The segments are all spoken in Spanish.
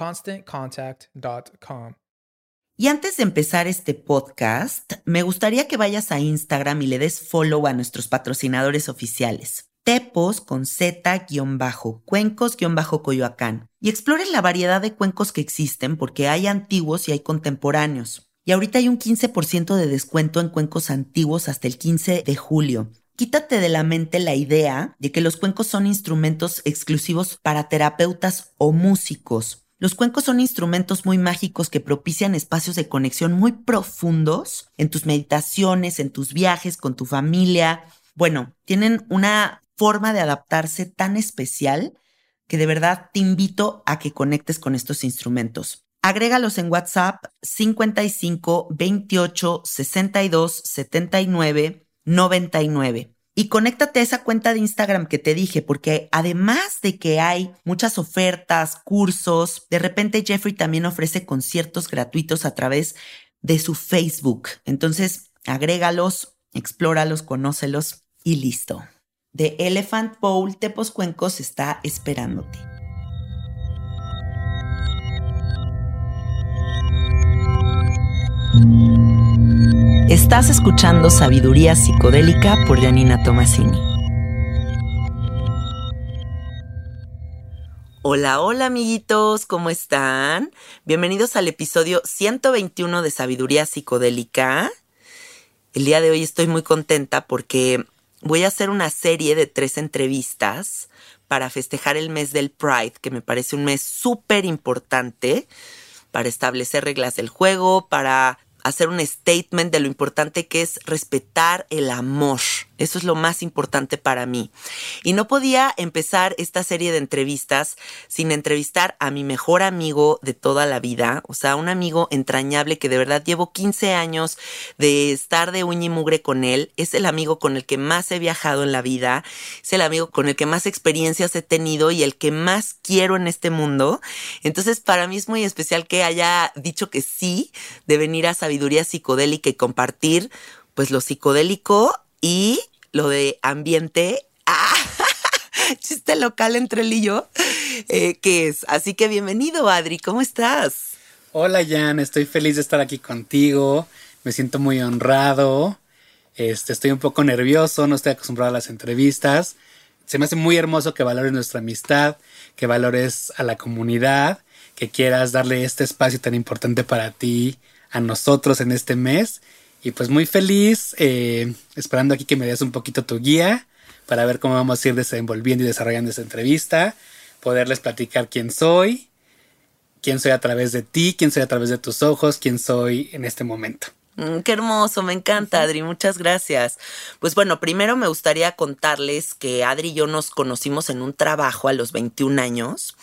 ConstantContact.com. Y antes de empezar este podcast, me gustaría que vayas a Instagram y le des follow a nuestros patrocinadores oficiales. Tepos con Z-cuencos-coyoacán. Y explores la variedad de cuencos que existen porque hay antiguos y hay contemporáneos. Y ahorita hay un 15% de descuento en cuencos antiguos hasta el 15 de julio. Quítate de la mente la idea de que los cuencos son instrumentos exclusivos para terapeutas o músicos. Los cuencos son instrumentos muy mágicos que propician espacios de conexión muy profundos en tus meditaciones, en tus viajes con tu familia. Bueno, tienen una forma de adaptarse tan especial que de verdad te invito a que conectes con estos instrumentos. Agrégalos en WhatsApp 55 28 62 79 99. Y conéctate a esa cuenta de Instagram que te dije, porque además de que hay muchas ofertas, cursos, de repente Jeffrey también ofrece conciertos gratuitos a través de su Facebook. Entonces, agrégalos, explóralos, conócelos y listo. The Elephant Bowl Tepos Cuencos está esperándote. Estás escuchando Sabiduría Psicodélica por Janina Tomasini. Hola, hola amiguitos, ¿cómo están? Bienvenidos al episodio 121 de Sabiduría Psicodélica. El día de hoy estoy muy contenta porque voy a hacer una serie de tres entrevistas para festejar el mes del Pride, que me parece un mes súper importante para establecer reglas del juego, para hacer un statement de lo importante que es respetar el amor. Eso es lo más importante para mí. Y no podía empezar esta serie de entrevistas sin entrevistar a mi mejor amigo de toda la vida, o sea, un amigo entrañable que de verdad llevo 15 años de estar de uña y mugre con él. Es el amigo con el que más he viajado en la vida, es el amigo con el que más experiencias he tenido y el que más quiero en este mundo. Entonces, para mí es muy especial que haya dicho que sí de venir a sabiduría psicodélica y compartir pues lo psicodélico y lo de ambiente. ¡Ah! Chiste local entre él y yo, eh, que es. Así que bienvenido, Adri, ¿cómo estás? Hola, Jan, estoy feliz de estar aquí contigo. Me siento muy honrado. Este, estoy un poco nervioso, no estoy acostumbrado a las entrevistas. Se me hace muy hermoso que valores nuestra amistad, que valores a la comunidad, que quieras darle este espacio tan importante para ti, a nosotros en este mes y pues muy feliz, eh, esperando aquí que me des un poquito tu guía para ver cómo vamos a ir desenvolviendo y desarrollando esta entrevista, poderles platicar quién soy, quién soy a través de ti, quién soy a través de tus ojos, quién soy en este momento. Mm, qué hermoso, me encanta, Adri, muchas gracias. Pues bueno, primero me gustaría contarles que Adri y yo nos conocimos en un trabajo a los 21 años.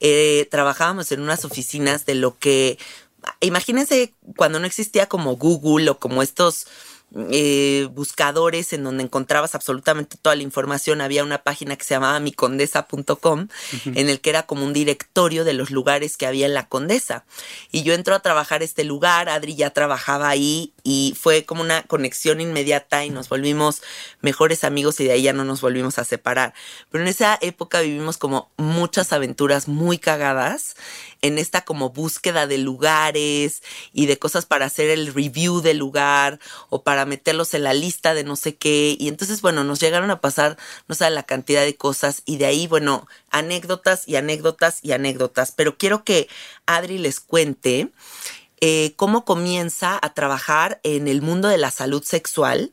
Eh, trabajábamos en unas oficinas de lo que, imagínense cuando no existía como Google o como estos eh, buscadores en donde encontrabas absolutamente toda la información. Había una página que se llamaba micondesa.com en el que era como un directorio de los lugares que había en la Condesa. Y yo entro a trabajar este lugar, Adri ya trabajaba ahí y fue como una conexión inmediata y nos volvimos mejores amigos y de ahí ya no nos volvimos a separar. Pero en esa época vivimos como muchas aventuras muy cagadas en esta como búsqueda de lugares y de cosas para hacer el review del lugar o para meterlos en la lista de no sé qué. Y entonces, bueno, nos llegaron a pasar, no sé, la cantidad de cosas y de ahí, bueno, anécdotas y anécdotas y anécdotas. Pero quiero que Adri les cuente eh, cómo comienza a trabajar en el mundo de la salud sexual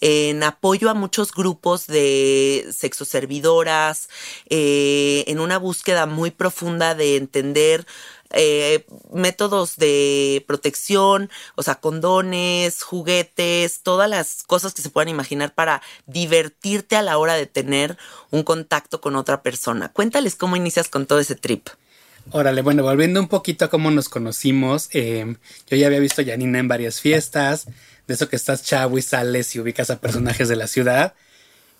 en apoyo a muchos grupos de sexoservidoras, eh, en una búsqueda muy profunda de entender eh, métodos de protección, o sea, condones, juguetes, todas las cosas que se puedan imaginar para divertirte a la hora de tener un contacto con otra persona. Cuéntales cómo inicias con todo ese trip. Órale, bueno, volviendo un poquito a cómo nos conocimos, eh, yo ya había visto a Janina en varias fiestas, de eso que estás chavo y sales y ubicas a personajes de la ciudad.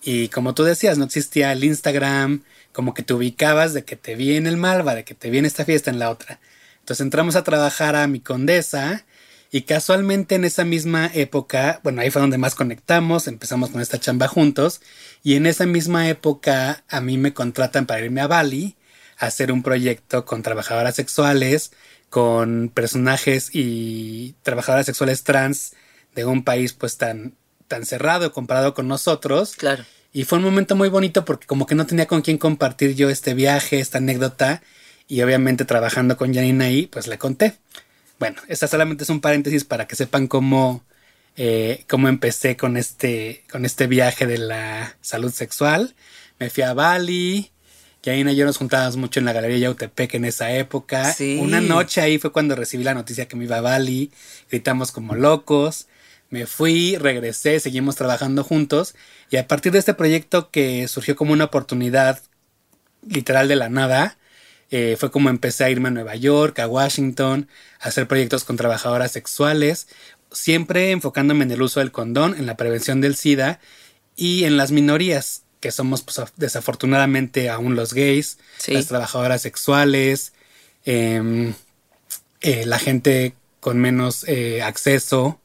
Y como tú decías, no existía el Instagram, como que te ubicabas de que te vi en el Malva, de que te vi en esta fiesta, en la otra. Entonces entramos a trabajar a mi condesa y casualmente en esa misma época, bueno, ahí fue donde más conectamos, empezamos con esta chamba juntos y en esa misma época a mí me contratan para irme a Bali a hacer un proyecto con trabajadoras sexuales, con personajes y trabajadoras sexuales trans de un país pues tan, tan cerrado comparado con nosotros. Claro. Y fue un momento muy bonito porque como que no tenía con quién compartir yo este viaje, esta anécdota. Y obviamente trabajando con Janine ahí, pues le conté. Bueno, esta solamente es un paréntesis para que sepan cómo, eh, cómo empecé con este, con este viaje de la salud sexual. Me fui a Bali. Janina y yo nos juntábamos mucho en la Galería Yautepec en esa época. Una noche ahí fue cuando recibí la noticia que me iba a Bali. Gritamos como locos. Me fui, regresé, seguimos trabajando juntos y a partir de este proyecto que surgió como una oportunidad literal de la nada, eh, fue como empecé a irme a Nueva York, a Washington, a hacer proyectos con trabajadoras sexuales, siempre enfocándome en el uso del condón, en la prevención del SIDA y en las minorías, que somos pues, desafortunadamente aún los gays, las trabajadoras sexuales, em, eh, la gente con menos eh, acceso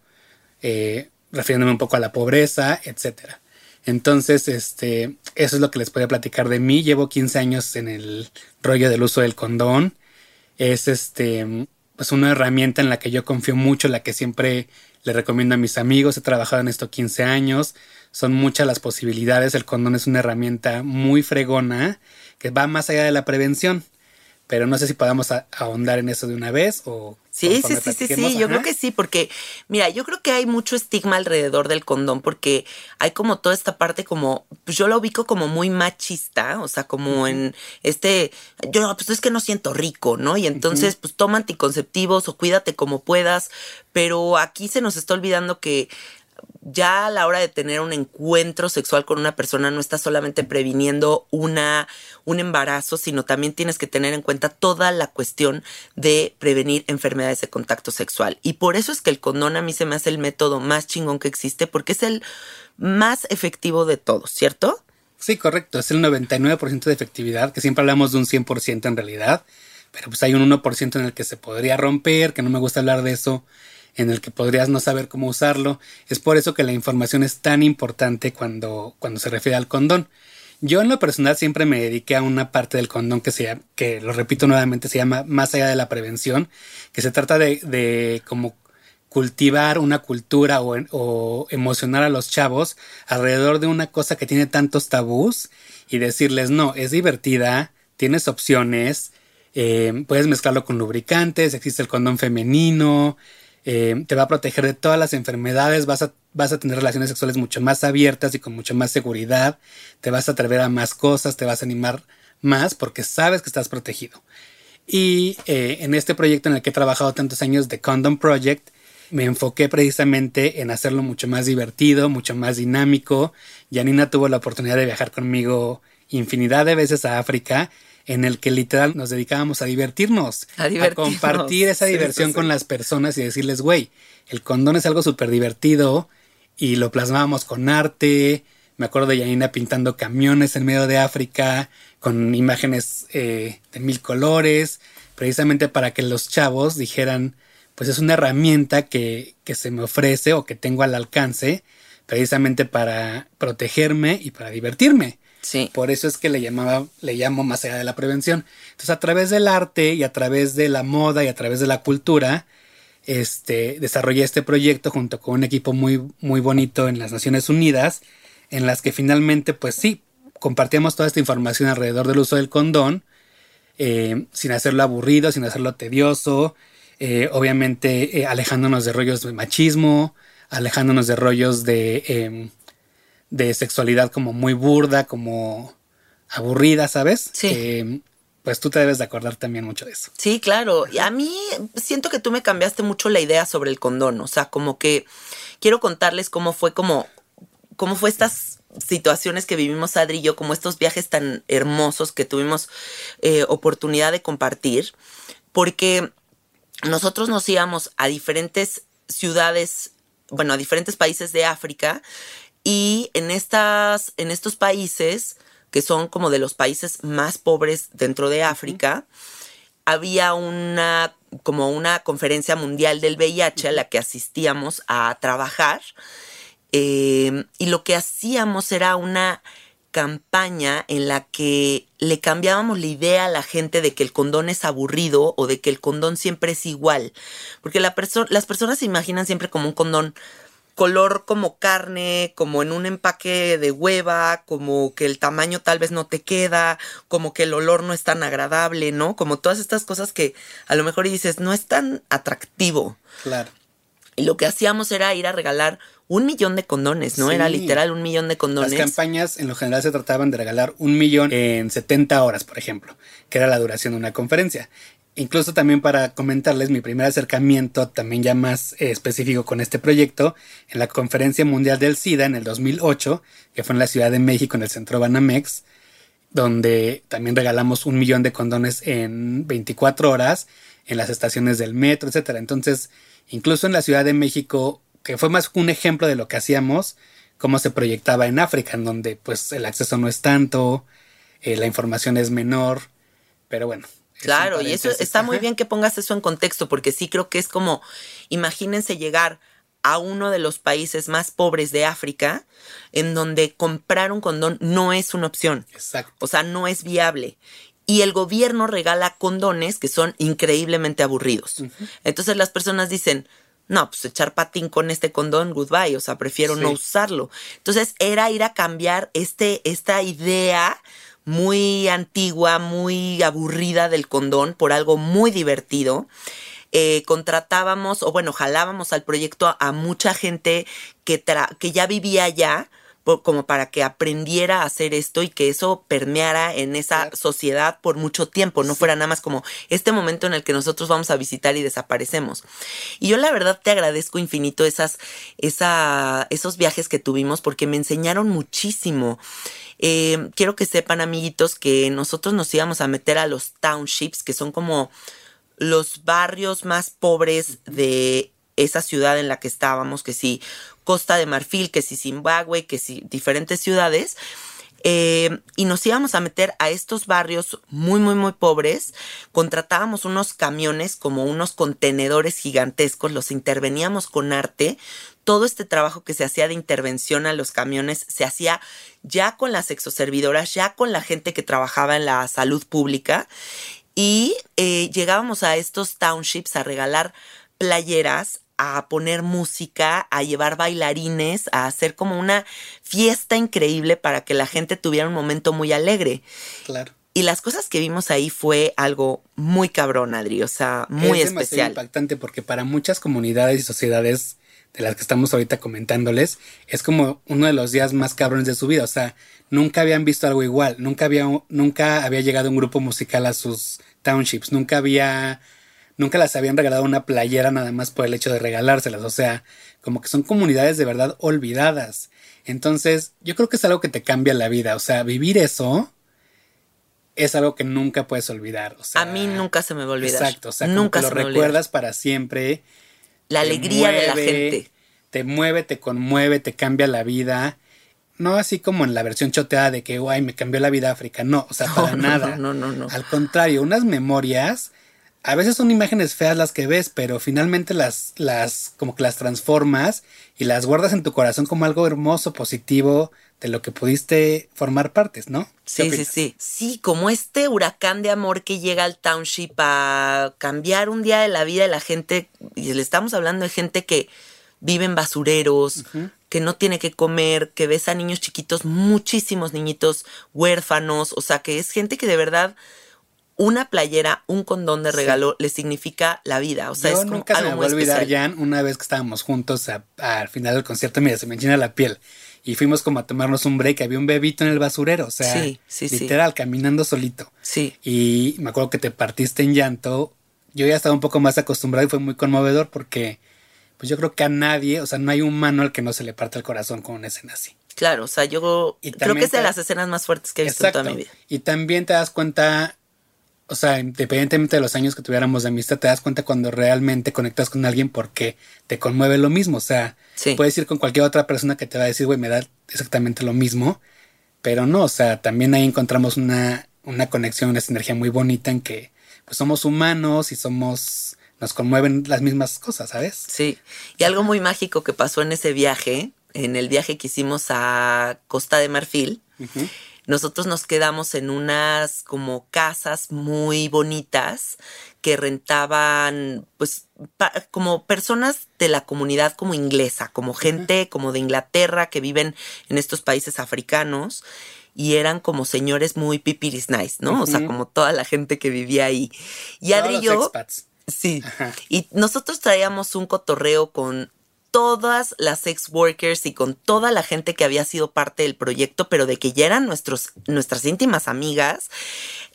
eh, refiriéndome un poco a la pobreza, etcétera. Entonces, este, eso es lo que les podía platicar de mí. Llevo 15 años en el rollo del uso del condón. Es este, pues una herramienta en la que yo confío mucho, la que siempre le recomiendo a mis amigos. He trabajado en esto 15 años. Son muchas las posibilidades. El condón es una herramienta muy fregona que va más allá de la prevención pero no sé si podamos ahondar en eso de una vez o... Sí, sí, sí, sí, sí, yo creo que sí, porque mira, yo creo que hay mucho estigma alrededor del condón porque hay como toda esta parte como, pues yo lo ubico como muy machista, o sea, como en este, yo pues es que no siento rico, ¿no? Y entonces pues toma anticonceptivos o cuídate como puedas, pero aquí se nos está olvidando que ya a la hora de tener un encuentro sexual con una persona no estás solamente previniendo una, un embarazo, sino también tienes que tener en cuenta toda la cuestión de prevenir enfermedades de contacto sexual. Y por eso es que el condón a mí se me hace el método más chingón que existe, porque es el más efectivo de todos, ¿cierto? Sí, correcto, es el 99% de efectividad, que siempre hablamos de un 100% en realidad, pero pues hay un 1% en el que se podría romper, que no me gusta hablar de eso en el que podrías no saber cómo usarlo. Es por eso que la información es tan importante cuando, cuando se refiere al condón. Yo en lo personal siempre me dediqué a una parte del condón que se que lo repito nuevamente, se llama más allá de la prevención, que se trata de, de como cultivar una cultura o, emocionar a los chavos alrededor de una cosa que tiene tantos tabús y decirles no, es divertida, tienes opciones, eh, puedes mezclarlo con lubricantes, existe el condón femenino, eh, te va a proteger de todas las enfermedades, vas a, vas a tener relaciones sexuales mucho más abiertas y con mucha más seguridad, te vas a atrever a más cosas, te vas a animar más porque sabes que estás protegido. Y eh, en este proyecto en el que he trabajado tantos años, The Condom Project, me enfoqué precisamente en hacerlo mucho más divertido, mucho más dinámico. Janina tuvo la oportunidad de viajar conmigo infinidad de veces a África, en el que literal nos dedicábamos a divertirnos, a, compartir esa diversión con las personas y decirles, güey, el condón es algo súper divertido y lo plasmábamos con arte. Me acuerdo de Janina pintando camiones en medio de África con imágenes eh, de mil colores, precisamente para que los chavos dijeran, pues es una herramienta que, que se me ofrece o que tengo al alcance, precisamente para protegerme y para divertirme. Sí. Por eso es que le llamaba, le llamo más allá de la prevención. Entonces, a través del arte y a través de la moda y a través de la cultura, este, desarrollé este proyecto junto con un equipo muy, muy bonito en las Naciones Unidas, en las que finalmente, pues sí, compartíamos toda esta información alrededor del uso del condón, eh, sin hacerlo aburrido, sin hacerlo tedioso, eh, obviamente eh, alejándonos de rollos de machismo, alejándonos de rollos de, em, de sexualidad como muy burda, como aburrida, ¿sabes? Sí. pues tú te debes de acordar también mucho de eso. Sí, claro. Y a mí siento que tú me cambiaste mucho la idea sobre el condón. O sea, como que quiero contarles cómo fue como, cómo fue estas situaciones que vivimos Adri y yo, como estos viajes tan hermosos que tuvimos eh, oportunidad de compartir, porque nosotros nos íbamos a diferentes ciudades, bueno, a diferentes países de África y en, estas, en estos países, que son como de los países más pobres dentro de África, había una como una conferencia mundial del VIH a la que asistíamos a trabajar Em, y lo que hacíamos era una campaña en la que le cambiábamos la idea a la gente de que el condón es aburrido o de que el condón siempre es igual. Porque la las personas se imaginan siempre como un condón color como carne, como en un empaque de hueva, como que el tamaño tal vez no te queda, como que el olor no es tan agradable, ¿no? Como todas estas cosas que a lo mejor dices, no es tan atractivo. Claro. Y lo que hacíamos era ir a regalar un millón de condones, ¿no? Era literal un millón de condones. Las campañas en lo general se trataban de regalar un millón en 70 horas, por ejemplo, que era la duración de una conferencia. Incluso también para comentarles mi primer acercamiento, también ya más eh, específico con este proyecto, en la Conferencia Mundial del SIDA en el 2008, que fue en la Ciudad de México, en el Centro Banamex, donde también regalamos un millón de condones en 24 horas en las estaciones del metro, etc. Entonces, incluso en la Ciudad de México que fue más un ejemplo de lo que hacíamos, cómo se proyectaba en África, en donde pues el acceso no es tanto, eh, la información es menor, pero bueno. Claro, y eso está muy bien que pongas eso en contexto, porque sí creo que es como, imagínense llegar a uno de los países más pobres de África, en donde comprar un condón no es una opción. Exacto. O sea, no es viable. Y el gobierno regala condones que son increíblemente aburridos. Entonces las personas dicen, no, pues echar patín con este condón, goodbye, o sea, prefiero no usarlo. Entonces era ir a cambiar este, esta idea muy antigua, muy aburrida del condón por algo muy divertido. Eh, contratábamos, o bueno, jalábamos al proyecto a, mucha gente que, que ya vivía allá, como para que aprendiera a hacer esto y que eso permeara en esa sociedad por mucho tiempo, no fuera nada más como este momento en el que nosotros vamos a visitar y desaparecemos. Y yo la verdad te agradezco infinito esas, esa, esos viajes que tuvimos porque me enseñaron muchísimo. Eh, quiero que sepan, amiguitos, que nosotros nos íbamos a meter a los townships, que son como los barrios más pobres de esa ciudad en la que estábamos, que sí, Costa de Marfil, que si Zimbabue, que si diferentes ciudades. Eh, y nos íbamos a meter a estos barrios muy, muy, muy pobres. Contratábamos unos camiones como unos contenedores gigantescos, los interveníamos con arte. Todo este trabajo que se hacía de intervención a los camiones se hacía ya con las exoservidoras, ya con la gente que trabajaba en la salud pública. Y eh, llegábamos a estos townships a regalar playeras a poner música, a llevar bailarines, a hacer como una fiesta increíble para que la gente tuviera un momento muy alegre. Claro. Y las cosas que vimos ahí fue algo muy cabrón, Adri, o sea, muy es especial. impactante porque para muchas comunidades y sociedades de las que estamos ahorita comentándoles, es como uno de los días más cabrones de su vida. O sea, nunca habían visto algo igual, nunca había, nunca había llegado un grupo musical a sus townships, nunca había, nunca las habían regalado una playera nada más por el hecho de regalárselas. O sea, como que son comunidades de verdad olvidadas. Entonces, yo creo que es algo que te cambia la vida. O sea, vivir eso es algo que nunca puedes olvidar. O sea, a mí nunca se me va a olvidar. Exacto, o sea, nunca como que lo recuerdas para siempre. La alegría de la gente. Te mueve, te conmueve, te cambia la vida. No así como en la versión choteada de que, guay, me cambió la vida África. No, o sea, No, para no, nada. no, no, no. Al contrario, unas memorias, a veces son imágenes feas las que ves, pero finalmente las, las, como que las transformas y las guardas en tu corazón como algo hermoso, positivo, de lo que pudiste formar partes, ¿no? ¿Qué Sí, sí, sí. Sí, como este huracán de amor que llega al township a cambiar un día de la vida de la gente. Y le estamos hablando de gente que vive en basureros, que no tiene que comer, que ves a niños chiquitos, muchísimos niñitos huérfanos. O sea, que es gente que de verdad una playera, un condón de regalo le significa la vida. O sea, Yo es como nunca se algo me muy va a olvidar, especial. Jan, una vez que estábamos juntos a- a- al final del concierto, mira, se me enchina la piel. Y fuimos como a tomarnos un break, había un bebito en el basurero, o sea, Sí, sí, literal, caminando solito. Sí. Y me acuerdo que te partiste en llanto. Yo ya estaba un poco más acostumbrado y fue muy conmovedor porque, pues yo creo que a nadie, o sea, no hay humano al que no se le parte el corazón con una escena así. Claro, o sea, yo Y creo que es de las escenas más fuertes que he visto en toda mi vida. Y también te das cuenta, o sea, independientemente de los años que tuviéramos de amistad, te das cuenta cuando realmente conectas con alguien porque te conmueve lo mismo. O sea, Sí. puedes ir con cualquier otra persona que te va a decir, güey, me da exactamente lo mismo. Pero no, o sea, también ahí encontramos una, una conexión, una sinergia muy bonita en que pues somos humanos y somos, nos conmueven las mismas cosas, ¿sabes? Sí, y algo muy mágico que pasó en ese viaje, en el viaje que hicimos a Costa de Marfil. Nosotros nos quedamos en unas como casas muy bonitas que rentaban pues pa- como personas de la comunidad como inglesa, como gente como de Inglaterra que viven en estos países africanos y eran como señores muy pipiris nice, ¿no? O sea, como toda la gente que vivía ahí. Y Todos Adri y yo expats. Sí. Ajá. Y nosotros traíamos un cotorreo con todas las sex workers y con toda la gente que había sido parte del proyecto, pero de que ya eran nuestros, nuestras íntimas amigas.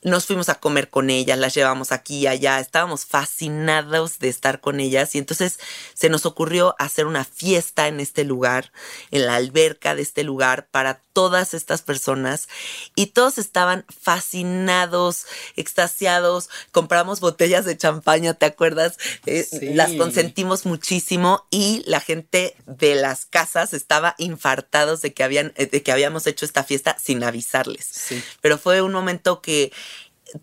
Nos fuimos a comer con ellas, las llevamos aquí y allá, estábamos fascinados de estar con ellas y entonces se nos ocurrió hacer una fiesta en este lugar, en la alberca de este lugar para todas estas personas y todos estaban fascinados, extasiados, compramos botellas de champaña, ¿te acuerdas? Eh, Sí. Las consentimos muchísimo y la gente de las casas estaba infartados de que habían eh, de que habíamos hecho esta fiesta sin avisarles. Sí. Pero fue un momento que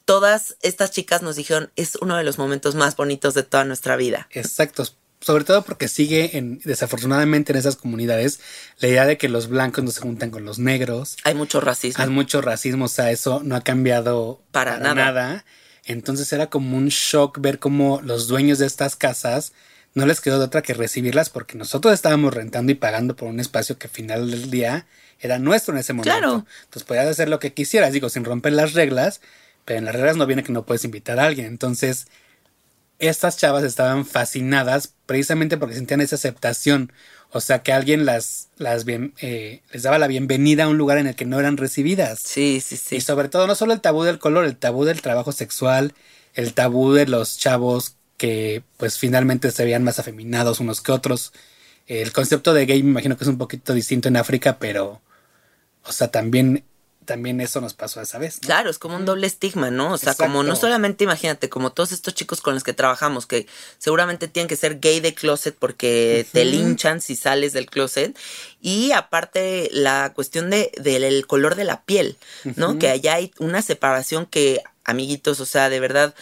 todas estas chicas nos dijeron es uno de los momentos más bonitos de toda nuestra vida. Exacto. Sobre todo porque sigue en, desafortunadamente en esas comunidades, la idea de que los blancos no se juntan con los negros. Hay mucho racismo. Hay mucho racismo, o sea, eso no ha cambiado Para nada. Entonces era como un shock ver cómo los dueños de estas casas no les quedó de otra que recibirlas porque nosotros estábamos rentando y pagando por un espacio que al final del día era nuestro en ese momento. Claro. Entonces podías hacer lo que quisieras, digo, sin romper las reglas, pero en las reglas no viene que no puedes invitar a alguien. Entonces, estas chavas estaban fascinadas precisamente porque sentían esa aceptación. O sea, que alguien las, las bien, eh, les daba la bienvenida a un lugar en el que no eran recibidas. Sí, sí, sí. Y sobre todo, no solo el tabú del color, el tabú del trabajo sexual, el tabú de los chavos que pues finalmente se veían más afeminados unos que otros. El concepto de gay me imagino que es un poquito distinto en África, pero, o sea, también, también eso nos pasó esa vez. ¿no? Claro, es como un doble estigma, ¿no? O sea, como no solamente imagínate, como todos estos chicos con los que trabajamos, que seguramente tienen que ser gay de closet porque te Ujú. linchan si sales del closet. Y aparte, la cuestión de, del color de la piel, ¿no? Que allá hay una separación que, amiguitos, o sea, de verdad,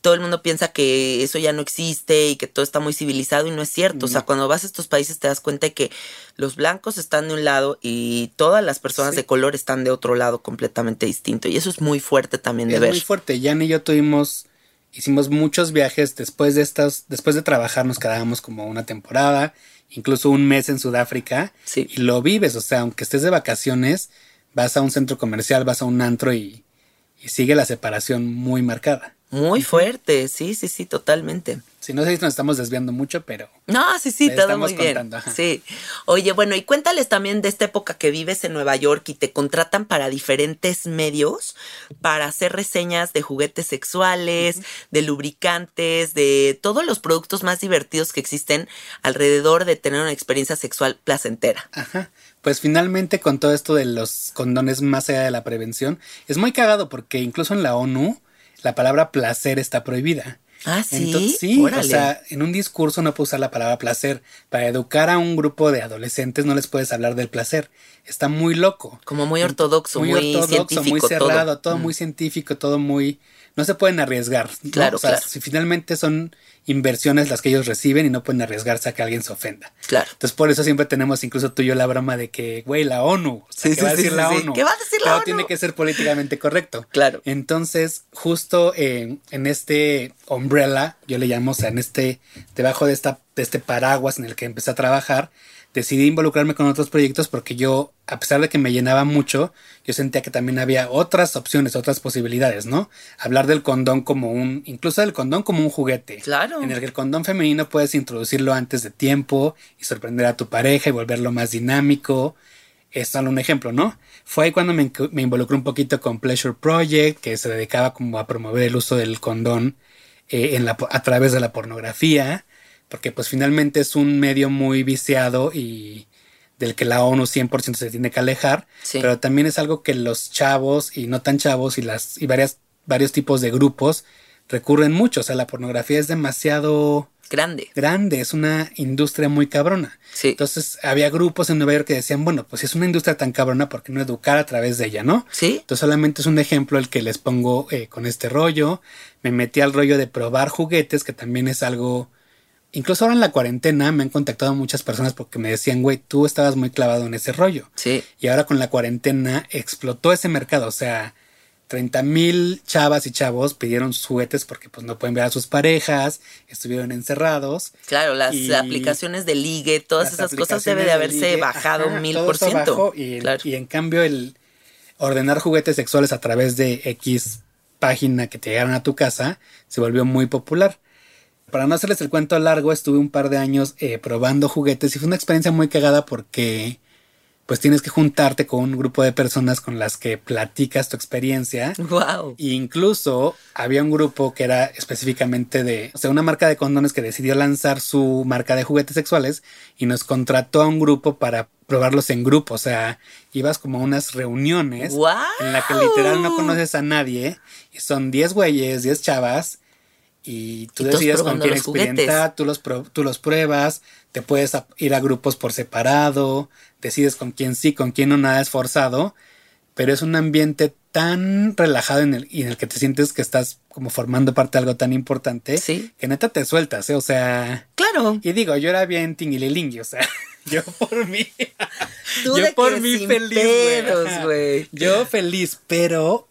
todo el mundo piensa que eso ya no existe y que todo está muy civilizado y no es cierto. O sea, cuando vas a estos países te das cuenta de que los blancos están de un lado y todas las personas Sí. de color están de otro lado completamente distinto. Y eso es muy fuerte también de es ver. muy fuerte. Jan y yo tuvimos, hicimos muchos viajes después de estas, después de trabajar nos quedábamos como una temporada, incluso un mes en Sudáfrica. Sí. Y lo vives, o sea, aunque estés de vacaciones, vas a un centro comercial, vas a un antro y, y sigue la separación muy marcada. Muy fuerte, sí, sí, sí, totalmente. Sí, no sé si nos estamos desviando mucho, pero. No, sí, sí, todo estamos muy bien. contando. Sí. Oye, bueno, y cuéntales también de esta época que vives en Nueva York y te contratan para diferentes medios para hacer reseñas de juguetes sexuales, de lubricantes, de todos los productos más divertidos que existen alrededor de tener una experiencia sexual placentera. Ajá. Pues finalmente con todo esto de los condones más allá de la prevención, es muy cagado porque incluso en la ONU la palabra placer está prohibida. Ah, sí. Entonces, sí, Órale. o sea, en un discurso no puedes usar la palabra placer. Para educar a un grupo de adolescentes no les puedes hablar del placer. Está muy loco. como muy ortodoxo, muy, científico, muy cerrado, todo, Mm. muy científico, todo muy... No se pueden arriesgar. ¿no? Claro, O sea, claro. si finalmente son inversiones las que ellos reciben y no pueden arriesgarse a que alguien se ofenda. Claro. Entonces por eso siempre tenemos incluso tú y yo la broma de que, güey, la ONU. O sea, Sí, ¿qué sí, va a decir sí, la. ONU? ¿Qué va a decir la Pero ONU? tiene que ser políticamente correcto. Claro. Entonces, justo en, en este umbrella, yo le llamo, o sea, en este, debajo de, esta, de este paraguas en el que empecé a trabajar, decidí involucrarme con otros proyectos porque yo, a pesar de que me llenaba mucho, yo sentía que también había otras opciones, otras posibilidades, ¿no? Hablar del condón como un, incluso del condón como un juguete. Claro. En el que el condón femenino puedes introducirlo antes de tiempo y sorprender a tu pareja y volverlo más dinámico. Es solo un ejemplo, ¿no? Fue ahí cuando me, me involucré un poquito con Pleasure Project, que se dedicaba como a promover el uso del condón eh, en la, po- a través de la pornografía, porque pues finalmente es un medio muy viciado y del que la ONU 100% se tiene que alejar, Sí. pero también es algo que los chavos y no tan chavos y las y varias varios tipos de grupos recurren mucho, o sea, la pornografía es demasiado Grande. grande, es una industria muy cabrona. Sí. Entonces había grupos en Nueva York que decían, bueno, pues si es una industria tan cabrona, ¿por qué no educar a través de ella, no? Sí. Entonces solamente es un ejemplo el que les pongo eh, con este rollo. Me metí al rollo de probar juguetes, que también es algo... Incluso ahora en la cuarentena me han contactado muchas personas porque me decían, güey, tú estabas muy clavado en ese rollo. Sí. Y ahora con la cuarentena explotó ese mercado. O sea, 30 mil chavas y chavos pidieron sus juguetes porque pues no pueden ver a sus parejas, estuvieron encerrados. Claro, las aplicaciones de ligue, todas esas cosas debe de haberse ligue, bajado ajá, mil por ciento. Y, Claro. y en cambio el ordenar juguetes sexuales a través de X página que te llegaron a tu casa se volvió muy popular. Para no hacerles el cuento largo, estuve un par de años eh, probando juguetes y fue una experiencia muy cagada porque pues tienes que juntarte con un grupo de personas con las que platicas tu experiencia. Wow. E incluso había un grupo que era específicamente de, o sea, una marca de condones que decidió lanzar su marca de juguetes sexuales y nos contrató a un grupo para probarlos en grupo. O sea, ibas como a unas reuniones ¡Guau! en la que literal no conoces a nadie y son 10 güeyes, 10 chavas y tú Y decides con quién experimentar, tú los, tú los pruebas, te puedes ir a grupos por separado, decides con quién sí, con quién no, nada es forzado, pero es un ambiente tan relajado en el, y en el que te sientes que estás como formando parte de algo tan importante Sí. que neta te sueltas, ¿eh? O sea, Claro. y digo, yo era bien tinguililingui, o sea, yo por mí, Tú yo por mí feliz, pedos. Yo feliz, pero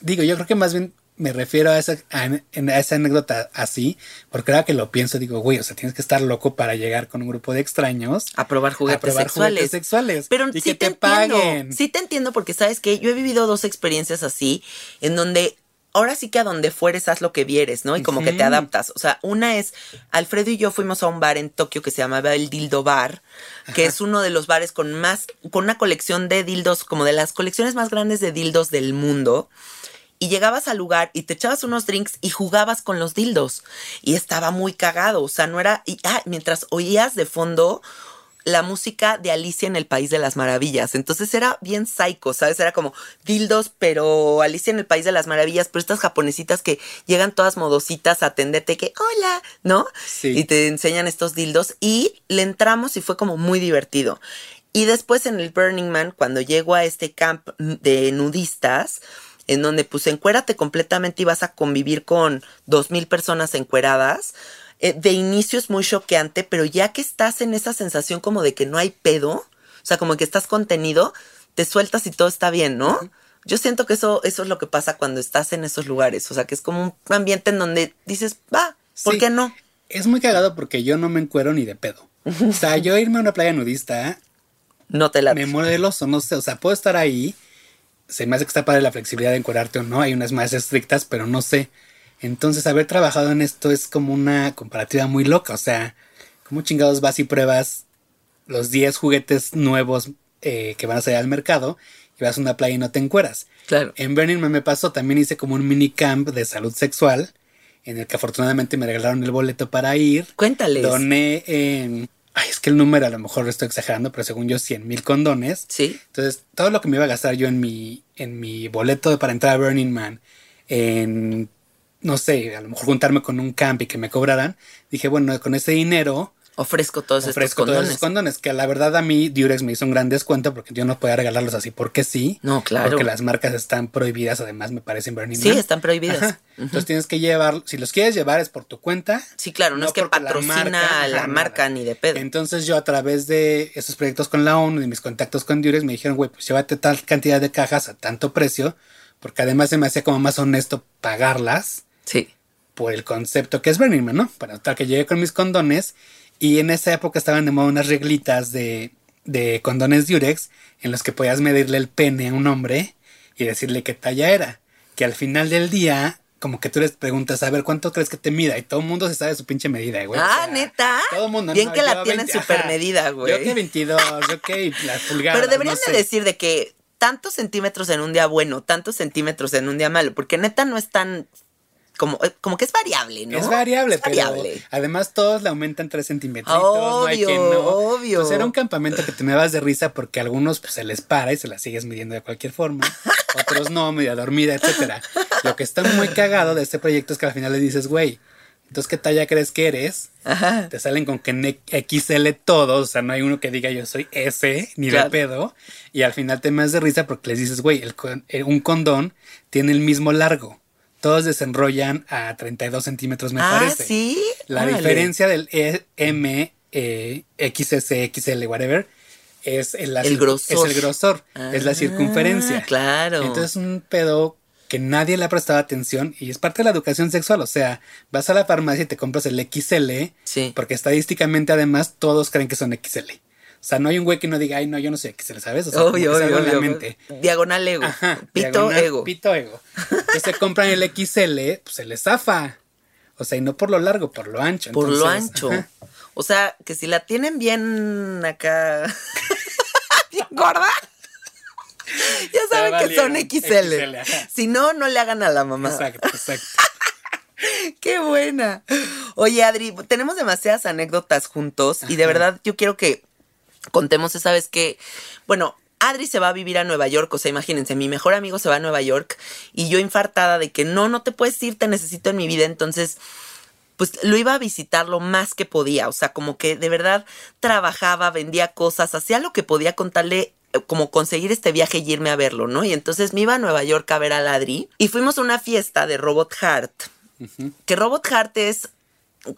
digo, yo creo que más bien me refiero a esa, a, esa anécdota así, porque ahora que lo pienso, digo, güey, o sea, tienes que estar loco para llegar con un grupo de extraños A probar juguetes a probar sexuales. juguetes sexuales. Pero y sí que te, paguen. Sí te entiendo porque sabes que yo he vivido dos experiencias así en donde ahora sí que a donde fueres haz lo que vieres, ¿no? Y como que te adaptas. O sea, una es Alfredo y yo fuimos a un bar en Tokio que se llamaba el Dildo Bar, que es uno de los bares con más con una colección de dildos como de las colecciones más grandes de dildos del mundo. Y llegabas al lugar y te echabas unos drinks y jugabas con los dildos. Y estaba muy cagado. O sea, no era. Y, ah, mientras oías de fondo la música de Alicia en el País de las Maravillas. Entonces era bien psycho, ¿sabes? Era como dildos, pero Alicia en el País de las Maravillas, pero estas japonesitas que llegan todas modositas a atenderte que, hola, ¿no? Sí. Y te enseñan estos dildos y le entramos y fue como muy divertido. Y después en el Burning Man, cuando llego a este camp de nudistas, en donde pues encuérate completamente y vas a convivir con dos mil personas encueradas, eh, de inicio es muy choqueante, pero ya que estás en esa sensación como de que no hay pedo, o sea, como que estás contenido, te sueltas y todo está bien, ¿no? Yo siento que eso, eso es lo que pasa cuando estás en esos lugares, o sea, que es como un ambiente en donde dices, va, ¿por Sí. qué no? Es muy cagado porque yo no me encuero ni de pedo. O sea, yo irme a una playa nudista No te la... me muero del oso, no sé, o sea, puedo estar ahí se me hace que está padre la flexibilidad de encuadrarte o no. Hay unas más estrictas, pero no sé. Entonces, haber trabajado en esto es como una comparativa muy loca. O sea, ¿cómo chingados vas y pruebas los 10 juguetes nuevos eh, que van a salir al mercado y vas a una playa y no te encueras? Claro. En Burning Man me pasó, también hice como un mini camp de salud sexual en el que afortunadamente me regalaron el boleto para ir. Cuéntales. Doné. Ay, es que el número a lo mejor lo estoy exagerando, pero según yo 100 mil condones. Sí. Entonces, todo lo que me iba a gastar yo en mi, en mi boleto para entrar a Burning Man, en, no sé, a lo mejor juntarme con un camp y que me cobraran, dije, bueno, con ese dinero Ofrezco todos ofrezco estos todos condones. esos condones, que la verdad a mí Durex me hizo un gran descuento porque yo no podía regalarlos así porque sí. No, claro. Porque las marcas están prohibidas, además me parece en Burning Sí, Man. están prohibidas. Ajá. Entonces tienes que llevar, si los quieres llevar es por tu cuenta. Sí, claro, no, No es que porque la patrocina marca, a la marca ni de pedo. Entonces yo a través de esos proyectos con la ONU y mis contactos con Durex me dijeron, güey, pues llévate tal cantidad de cajas a tanto precio, porque además se me hacía como más honesto pagarlas Sí. por el concepto que es Burning Man, ¿no? Para tal que llegué con mis condones y en esa época estaban de moda unas reglitas de, de condones Durex en los que podías medirle el pene a un hombre y decirle qué talla era. Que al final del día, como que tú les preguntas, a ver, ¿cuánto crees que te mida? Y todo el mundo se sabe su pinche medida, güey. O ah, sea, neta. Todo el mundo. Bien no, que la yo tienen 20, super ajá. medida, Yo güey. que 22, yo que la pulgada. Pero deberían no de decir de que tantos centímetros en un día bueno, tantos centímetros en un día malo, porque neta no es tan como, eh, como que es variable, ¿no? Es variable, Es pero variable. además todos le aumentan 3 centímetros. no hay Obvio, quien no. obvio. Pues era un campamento que te me vas de risa porque a algunos pues, se les para y se la sigues midiendo de cualquier forma. Otros no, media dormida, etcétera. Lo que está muy cagado de este proyecto es que al final le dices, güey, entonces ¿qué talla crees que eres? Ajá. Te salen con que XL todos, o sea, no hay uno que diga yo soy S, ni Claro. de pedo. Y al final te me das de risa porque les dices, güey, el eh, un condón tiene el mismo largo. Todos desenrollan a 32 centímetros, me ah, parece. sí. La Órale. diferencia del E, M, eh, XS, XL, whatever, es el, grosor. Es el grosor, es la Ah, circunferencia. Claro. Entonces es un pedo que nadie le ha prestado atención y es parte de la educación sexual. O sea, vas a la farmacia y te compras el XL, Sí. porque estadísticamente además todos creen que son XL. O sea, no hay un güey que no diga, ay, no, yo no soy XL, ¿sabes? O sea, obvio, que obvio, en la obvio. mente. Diagonal ego. Ajá, Pito diagonal, ego. Pito ego. Entonces se compran el XL, pues se les zafa. O sea, y no por lo largo, por lo ancho. por lo ancho. ajá. O sea, que si la tienen bien acá. bien gorda. Ya saben que son XL. Si no, no le hagan a la mamá. Exacto, exacto. Qué buena. Oye, Adri, tenemos demasiadas anécdotas juntos y de verdad yo quiero que contemos esa vez que, bueno, Adri se va a vivir a Nueva York, o sea, imagínense, mi mejor amigo se va a Nueva York y yo infartada de que no, no te puedes ir, te necesito en mi vida, entonces pues lo iba a visitar lo más que podía, o sea, como que de verdad trabajaba, vendía cosas, hacía lo que podía contarle como conseguir este viaje y irme a verlo, ¿no? Y entonces me iba a Nueva York a ver a Adri y fuimos a una fiesta de Robot Heart, que Robot Heart es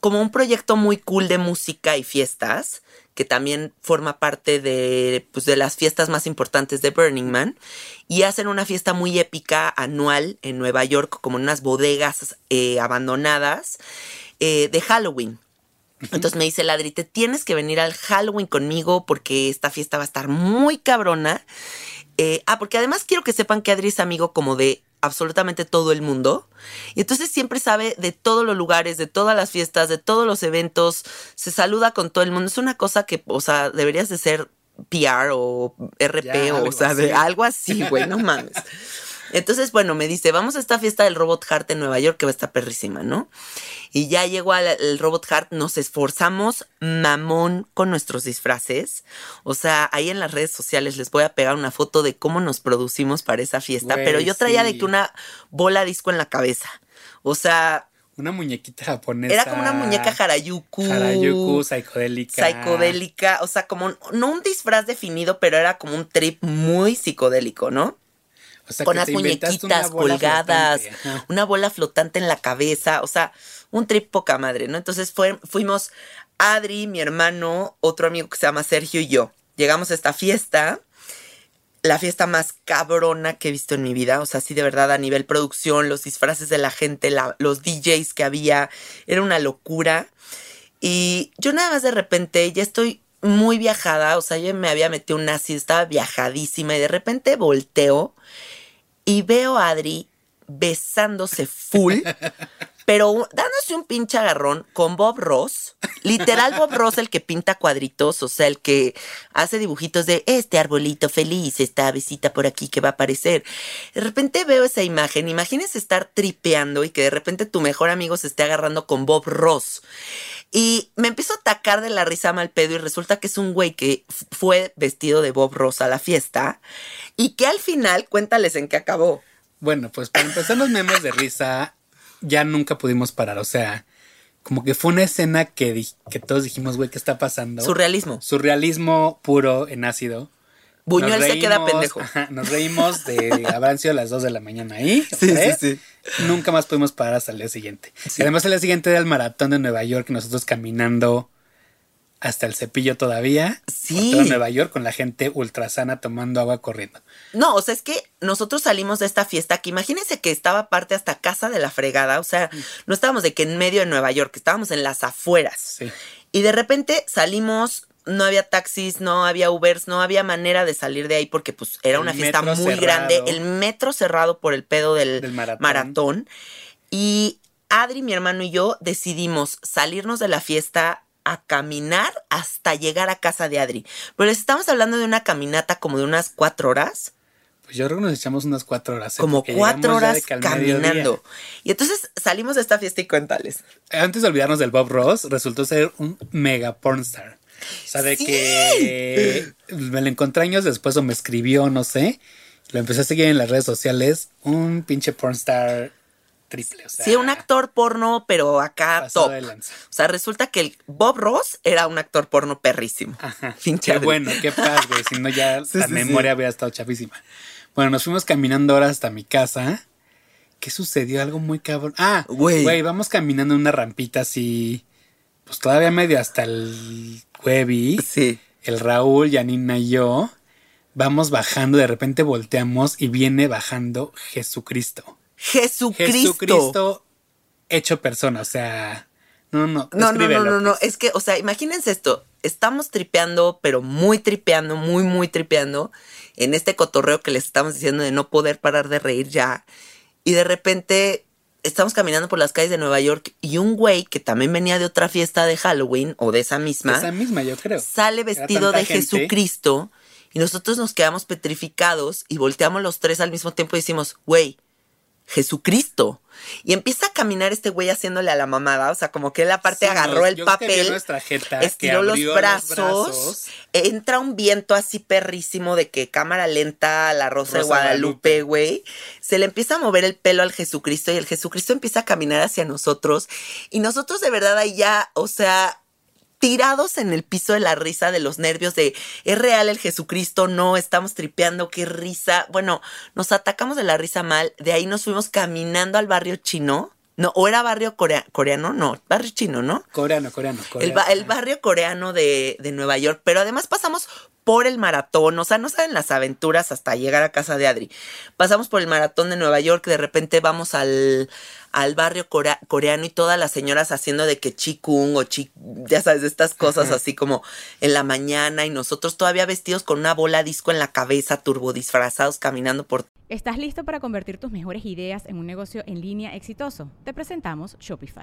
como un proyecto muy cool de música y fiestas, que también forma parte de, pues, de las fiestas más importantes de Burning Man, y hacen una fiesta muy épica anual en Nueva York, como en unas bodegas eh, abandonadas eh, de Halloween. Entonces me dice Ladri, te tienes que venir al Halloween conmigo porque esta fiesta va a estar muy cabrona. Eh, ah, porque además quiero que sepan que Adri es amigo como de absolutamente todo el mundo. Y entonces siempre sabe de todos los lugares, de todas las fiestas, de todos los eventos. Se saluda con todo el mundo. Es una cosa que, o sea, deberías de ser PR o RP Ya, o, o sea, algo así, güey, no mames. Entonces, bueno, me dice, vamos a esta fiesta del Robot Heart en Nueva York que va a estar perrísima, ¿no? Y ya llegó al el Robot Heart, nos esforzamos mamón con nuestros disfraces. O sea, ahí en las redes sociales les voy a pegar una foto de cómo nos producimos para esa fiesta. Güey, pero yo traía de que una bola disco en la cabeza. O sea, Una muñequita japonesa. era como una muñeca Harajuku. Harajuku, psicodélica. Psicodélica, o sea, como un- no un disfraz definido, pero era como un trip muy psicodélico, ¿no? O sea, con las muñequitas colgadas, flotante, una bola flotante en la cabeza, o sea, un trip poca madre, ¿no? Entonces fue- fuimos Adri, mi hermano, otro amigo que se llama Sergio y yo. Llegamos a esta fiesta, la fiesta más cabrona que he visto en mi vida, o sea, sí de verdad a nivel producción, los disfraces de la gente, la- los DJs que había, era una locura. Y yo nada más de repente ya estoy muy viajada, o sea, yo me había metido un nazi, estaba viajadísima y de repente volteo y veo a Adri besándose full, pero dándose un pinche agarrón con Bob Ross. Literal Bob Ross, el que pinta cuadritos, o sea, el que hace dibujitos de este arbolito feliz, esta besita por aquí que va a aparecer. De repente veo esa imagen, imagínense estar tripeando y que de repente tu mejor amigo se esté agarrando con Bob Ross. Y me empiezo a atacar de la risa mal pedo y resulta que es un güey que fue vestido de Bob Ross a la fiesta y que al final, cuéntales en qué acabó. Bueno, pues para empezar los memes de risa, ya nunca pudimos parar. O sea, como que fue una escena que, que todos dijimos, güey, ¿qué está pasando? Surrealismo. Surrealismo puro en ácido. Buñuel se queda pendejo. nos reímos de habrán sido las 2 de la mañana ahí. Sí, sí, sí. Nunca más pudimos parar hasta el día siguiente. Además, el día siguiente era el maratón de Nueva York, nosotros caminando hasta el cepillo todavía. Sí. Por Nueva York con la gente ultra sana tomando agua corriendo. No, o sea, es que nosotros salimos de esta fiesta que imagínense que estaba parte hasta casa de la fregada. O sea, no estábamos de que en medio de Nueva York, estábamos en las afueras. Sí. Y de repente salimos, no había taxis, no había Ubers, no había manera de salir de ahí porque pues era una fiesta muy grande. El metro cerrado por el pedo del, maratón. Y Adri, mi hermano y yo decidimos salirnos de la fiesta a caminar hasta llegar a casa de Adri. Pero les estamos hablando de una caminata como de unas cuatro horas. Pues yo creo que nos echamos unas cuatro horas. ¿eh? Como cuatro horas caminando. Y entonces salimos de esta fiesta y cuéntales. Antes de olvidarnos del Bob Ross, resultó ser un mega pornstar. O sea, de que me lo encontré años después o me escribió, no sé. Lo empecé a seguir en las redes sociales. Un pinche pornstar triple. O sea, sí, un actor porno, pero acá top. O sea, resulta que el Bob Ross era un actor porno perrísimo. Ajá. Qué bueno, qué padre. si no, ya la memoria había estado chafísima. Bueno, nos fuimos caminando ahora hasta mi casa. ¿Qué sucedió? Algo muy cabrón. Ah, güey, vamos caminando en una rampita así. Pues todavía medio hasta el Webby. Sí. El Raúl, Janina y yo. Vamos bajando, de repente volteamos y viene bajando Jesucristo. Jesucristo. Jesucristo hecho persona, o sea. No, no, no, no, no, no, no, es que, o sea, imagínense esto, estamos tripeando, pero muy tripeando, muy, muy tripeando, en este cotorreo que les estamos diciendo de no poder parar de reír ya, y de repente estamos caminando por las calles de Nueva York y un güey que también venía de otra fiesta de Halloween o de esa misma, esa misma yo creo, sale vestido de Jesucristo y nosotros nos quedamos petrificados y volteamos los tres al mismo tiempo y decimos, güey, Jesucristo. Y empieza a caminar este güey haciéndole a la mamada, o sea, como que él aparte agarró el papel, estiró los brazos, entra un viento así perrísimo de que cámara lenta, la rosa, de Guadalupe, güey, se le empieza a mover el pelo al Jesucristo y el Jesucristo empieza a caminar hacia nosotros. Y nosotros de verdad ahí ya, o sea, tirados en el piso de la risa, de los nervios, de es real el Jesucristo, no, estamos tripeando, qué risa. Bueno, nos atacamos de la risa mal, de ahí nos fuimos caminando al barrio chino. No, o era barrio coreano, no, barrio chino, ¿no? Coreano, coreano. coreano. El, el, barrio coreano de, de Nueva York, pero además pasamos por el maratón, o sea, no saben las aventuras hasta llegar a casa de Adri. Pasamos por el maratón de Nueva York, de repente vamos al, al barrio coreano y todas las señoras haciendo de que chikung o chi, ya sabes, estas cosas así como en la mañana y nosotros todavía vestidos con una bola disco en la cabeza, turbo disfrazados caminando por... ¿Estás listo para convertir tus mejores ideas en un negocio en línea exitoso? Te presentamos Shopify.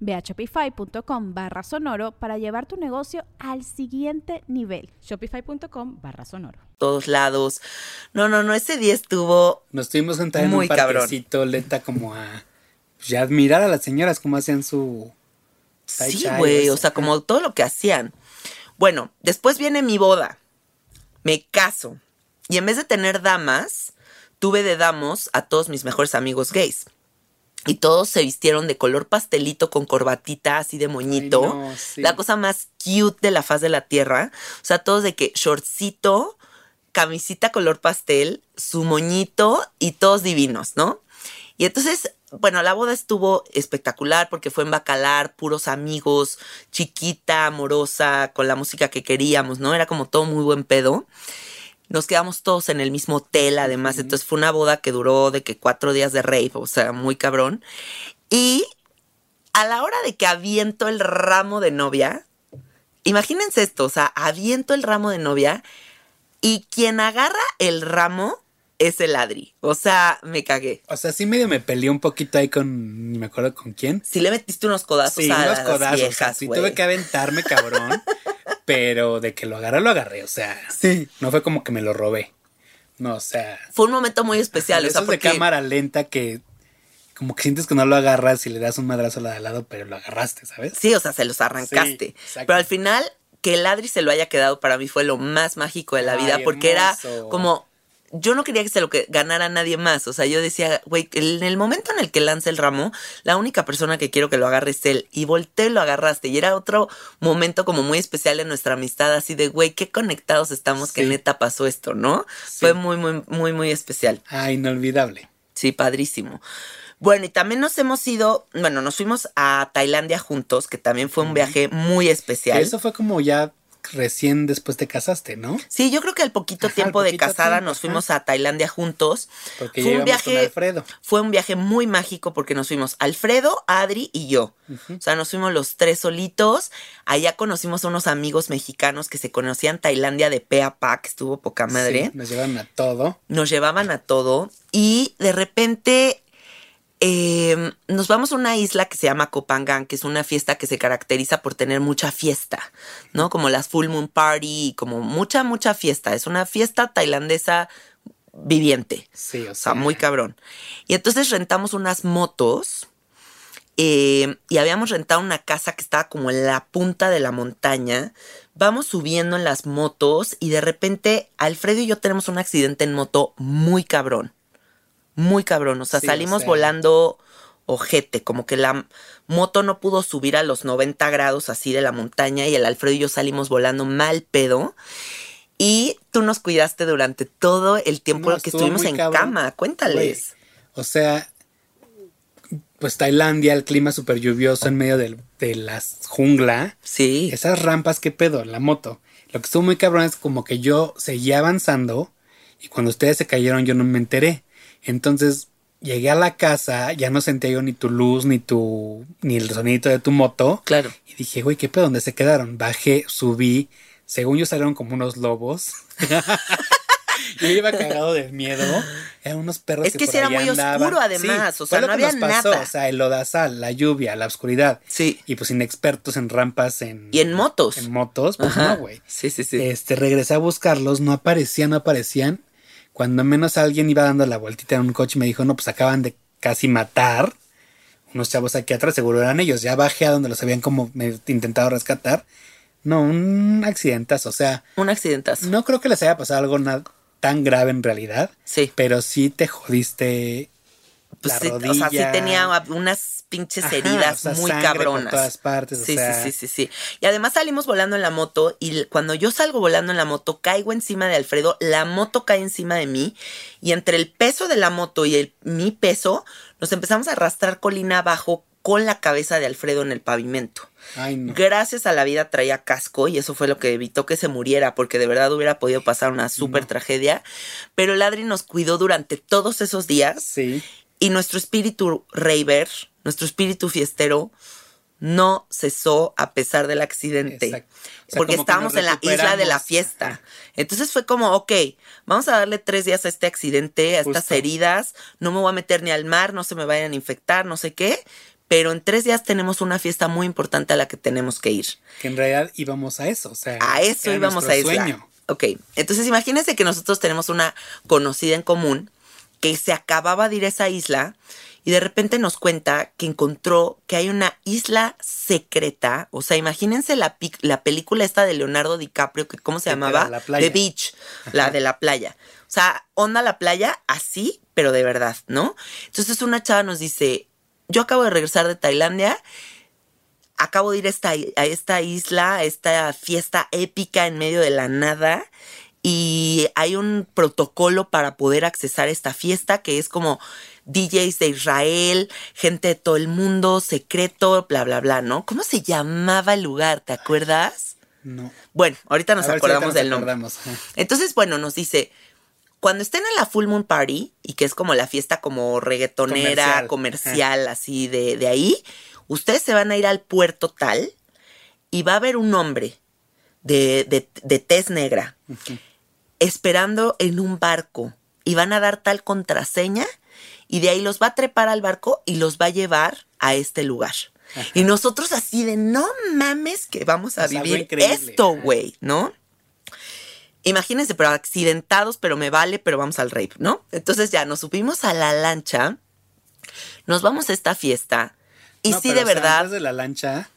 Ve a shopify.com barra sonoro para llevar tu negocio al siguiente nivel. Shopify.com barra sonoro. Todos lados. No, no, no, ese día estuvo. Nos estuvimos sentados en un parquecito lenta como a. Pues, ya admirar a las señoras como hacían su. Sí, güey, o sea, como todo lo que hacían. Bueno, después viene mi boda. Me caso. Y en vez de tener damas, tuve de damos a todos mis mejores amigos gays. Y todos se vistieron de color pastelito con corbatita así de moñito. no, sí. La cosa más cute de la faz de la tierra. O sea, todos de que shortcito, camisita color pastel, su moñito y todos divinos, ¿no? Y entonces, bueno, la boda estuvo espectacular porque fue en Bacalar, puros amigos, chiquita, amorosa, con la música que queríamos, ¿no? Era como todo muy buen pedo. Nos quedamos todos en el mismo hotel, además. Entonces fue una boda que duró de que cuatro días de rave, o sea, muy cabrón. Y a la hora de que aviento el ramo de novia, imagínense esto, o sea, aviento el ramo de novia y quien agarra el ramo es el Adri. O sea, me cagué. O sea, sí medio me peleé un poquito ahí con, ni me acuerdo con quién. Si le metiste unos codazos Sí, a unos las codazos. viejas, sí, güey. tuve que aventarme, cabrón. pero de que lo agarré, lo agarré. O sea, Sí. no fue como que me lo robé. No, o sea. Fue un momento muy especial, o de porque cámara lenta que como que sientes que no lo agarras y le das un madrazo a la de al lado, pero lo agarraste, ¿sabes? sí, o sea, se los arrancaste. Sí, exacto. Pero al final que el Adri se lo haya quedado para mí fue lo más mágico de la Ay, vida porque hermoso. era como yo no quería que se lo que ganara nadie más. O sea, yo decía, güey, en el momento en el que lance el ramo, la única persona que quiero que lo agarre es él. Y volteé y lo agarraste. Y era otro momento como muy especial en nuestra amistad, así de, güey, qué conectados estamos que Sí. neta pasó esto, ¿no? Sí. Fue muy, muy, muy, muy especial. Ah, inolvidable. Sí, padrísimo. Bueno, y también nos hemos ido, bueno, nos fuimos a Tailandia juntos, que también fue un viaje muy especial. Eso fue como ya recién después te casaste, ¿no? Sí, yo creo que al poquito Ajá, tiempo al de casada tiempo, nos fuimos a Tailandia juntos. Porque fue un llegamos con viaje, Alfredo. fue un viaje muy mágico porque nos fuimos Alfredo, Adri y yo. O sea, nos fuimos los tres solitos. Allá conocimos a unos amigos mexicanos que se conocían Tailandia de pe a pa, que estuvo poca madre. Sí, nos llevaron a todo. Nos llevaban a todo y de repente eh, nos vamos a una isla que se llama Kopangan, que es una fiesta que se caracteriza por tener mucha fiesta, ¿no? Como las Full Moon Party, como mucha, mucha fiesta. Es una fiesta tailandesa viviente. Sí, o O sea, sea, muy cabrón. Y entonces rentamos unas motos eh, y habíamos rentado una casa que estaba como en la punta de la montaña. Vamos subiendo en las motos y de repente Alfredo y yo tenemos un accidente en moto muy cabrón. Muy cabrón. O sea, Sí, o salimos sea. volando ojete, como que la moto no pudo subir a los 90 grados así de la montaña y el Alfredo y yo salimos volando mal pedo. Y tú nos cuidaste durante todo el tiempo No, que estuvimos en cabrón. cama. Cuéntales. O sea, pues Tailandia, el clima súper lluvioso en medio del- de la jungla. Sí. Esas rampas, ¿qué pedo? La moto. Lo que estuvo muy cabrón es como que yo seguía avanzando y cuando ustedes se cayeron yo no me enteré. Entonces llegué a la casa, ya no sentía yo ni tu luz, ni tu, ni el sonido de tu moto. Claro. Y dije, güey, ¿qué pedo? ¿Dónde se quedaron? Bajé, subí. Según yo salieron como unos lobos. yo iba cagado de miedo. Eran unos perros Es que por sí era muy andaban. oscuro, además, o sea, no que había pasó, nada. O sea, el lodazal, la lluvia, la oscuridad. Sí. Y pues inexpertos en rampas, en... Y en motos. En motos, pues Ajá. no, güey. Sí, sí, sí. Este, regresé a buscarlos, no aparecían, no aparecían. Cuando menos alguien iba dando la vueltita en un coche y me dijo, no, pues acaban de casi matar unos chavos aquí atrás, seguro eran ellos. Ya bajé a donde los habían como intentado rescatar. No, un accidentazo. O sea, Un accidentazo. no creo que les haya pasado algo tan grave en realidad, Sí. pero sí te jodiste Pues la sí, rodilla. o sea, sí tenía unas pinches Ajá, heridas o sea, muy sangre por cabronas. todas partes, o sí, sea. sí, sí, sí, sí. Y además salimos volando en la moto y cuando yo salgo volando en la moto caigo encima de Alfredo, la moto cae encima de mí y entre el peso de la moto y el, mi peso nos empezamos a arrastrar colina abajo con la cabeza de Alfredo en el pavimento. Ay, no. Gracias a la vida traía casco y eso fue lo que evitó que se muriera, porque de verdad hubiera podido pasar una súper tragedia. Pero el Adri nos cuidó durante todos esos días Sí. y nuestro espíritu raver, nuestro espíritu fiestero, no cesó a pesar del accidente. Exacto. O sea, porque estábamos en la isla de la fiesta. Entonces fue como, ok, vamos a darle tres días a este accidente, a estas heridas, no me voy a meter ni al mar, no se me vayan a infectar, no sé qué, pero en tres días tenemos una fiesta muy importante a la que tenemos que ir. Que en realidad íbamos a eso. O sea, A eso íbamos a sueño. Ok, entonces imagínense que nosotros tenemos una conocida en común que se acababa de ir a esa isla y de repente nos cuenta que encontró que hay una isla secreta. O sea, imagínense la, la película esta de Leonardo DiCaprio, que ¿cómo se llamaba? The Beach, la de la playa. O sea, onda la playa así, pero de verdad, ¿no? Entonces una chava nos dice, yo acabo de regresar de Tailandia acabo de ir a esta, a esta, isla, a esta fiesta épica en medio de la nada. Y hay un protocolo para poder accesar a esta fiesta que es como DJs de Israel, gente de todo el mundo, secreto, bla, bla, bla, ¿no? ¿Cómo se llamaba el lugar? ¿Te acuerdas? No. Bueno, ahorita nos acordamos del nombre. Entonces, bueno, nos dice, cuando estén en la Full Moon Party, y que es como la fiesta como reggaetonera, comercial, así de, de ahí, ustedes se van a ir al puerto tal y va a haber un hombre de, de, tez negra esperando en un barco y van a dar tal contraseña y de ahí los va a trepar al barco y los va a llevar a este lugar. Y nosotros así de, no mames que vamos a vivir esto, güey, ¿no? Imagínense, pero accidentados, pero me vale, pero vamos al rape, ¿no? Entonces ya nos subimos a la lancha, nos vamos a esta fiesta, y sí, de verdad. de la lancha,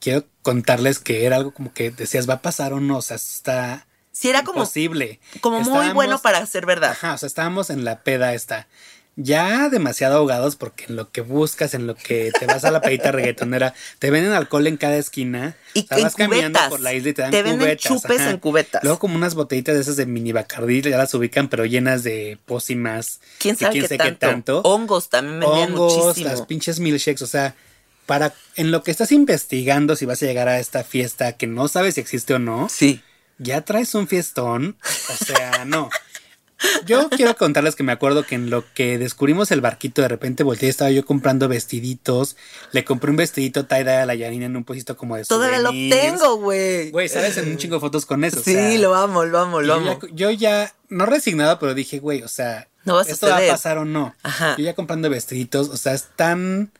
quiero contarles que era algo como que decías, ¿va a pasar o no? O sea, está. Sí, era como. Posible. Como muy bueno para ser verdad. Ajá, o sea, estábamos en la peda esta ya demasiado ahogados porque en lo que buscas, en lo que te vas a la pedita reggaetonera, te venden alcohol en cada esquina. Y o vas caminando por la isla y te dan te venden chupes en cubetas. Luego como unas botellitas de esas de mini bacardí, ya las ubican, pero llenas de pócimas. ¿Quién sabe qué, tanto? Hongos también vendían Hongos, las pinches milkshakes, o sea, para en lo que estás investigando si vas a llegar a esta fiesta que no sabes si existe o no. Sí. Ya traes un fiestón, o sea, no. Yo quiero contarles que me acuerdo que en lo que descubrimos el barquito, de repente volteé estaba yo comprando vestiditos. Le compré un vestidito tie-dye a la Yanina en un puesto como de Todavía lo tengo, güey. Güey, ¿sabes? En un chingo de fotos con eso. Sí, lo amo, lo amo, lo amo. yo ya, no resignado, pero dije, güey, o sea, no ¿esto va a pasar o no? Ajá. Yo ya comprando vestiditos, o sea, es tan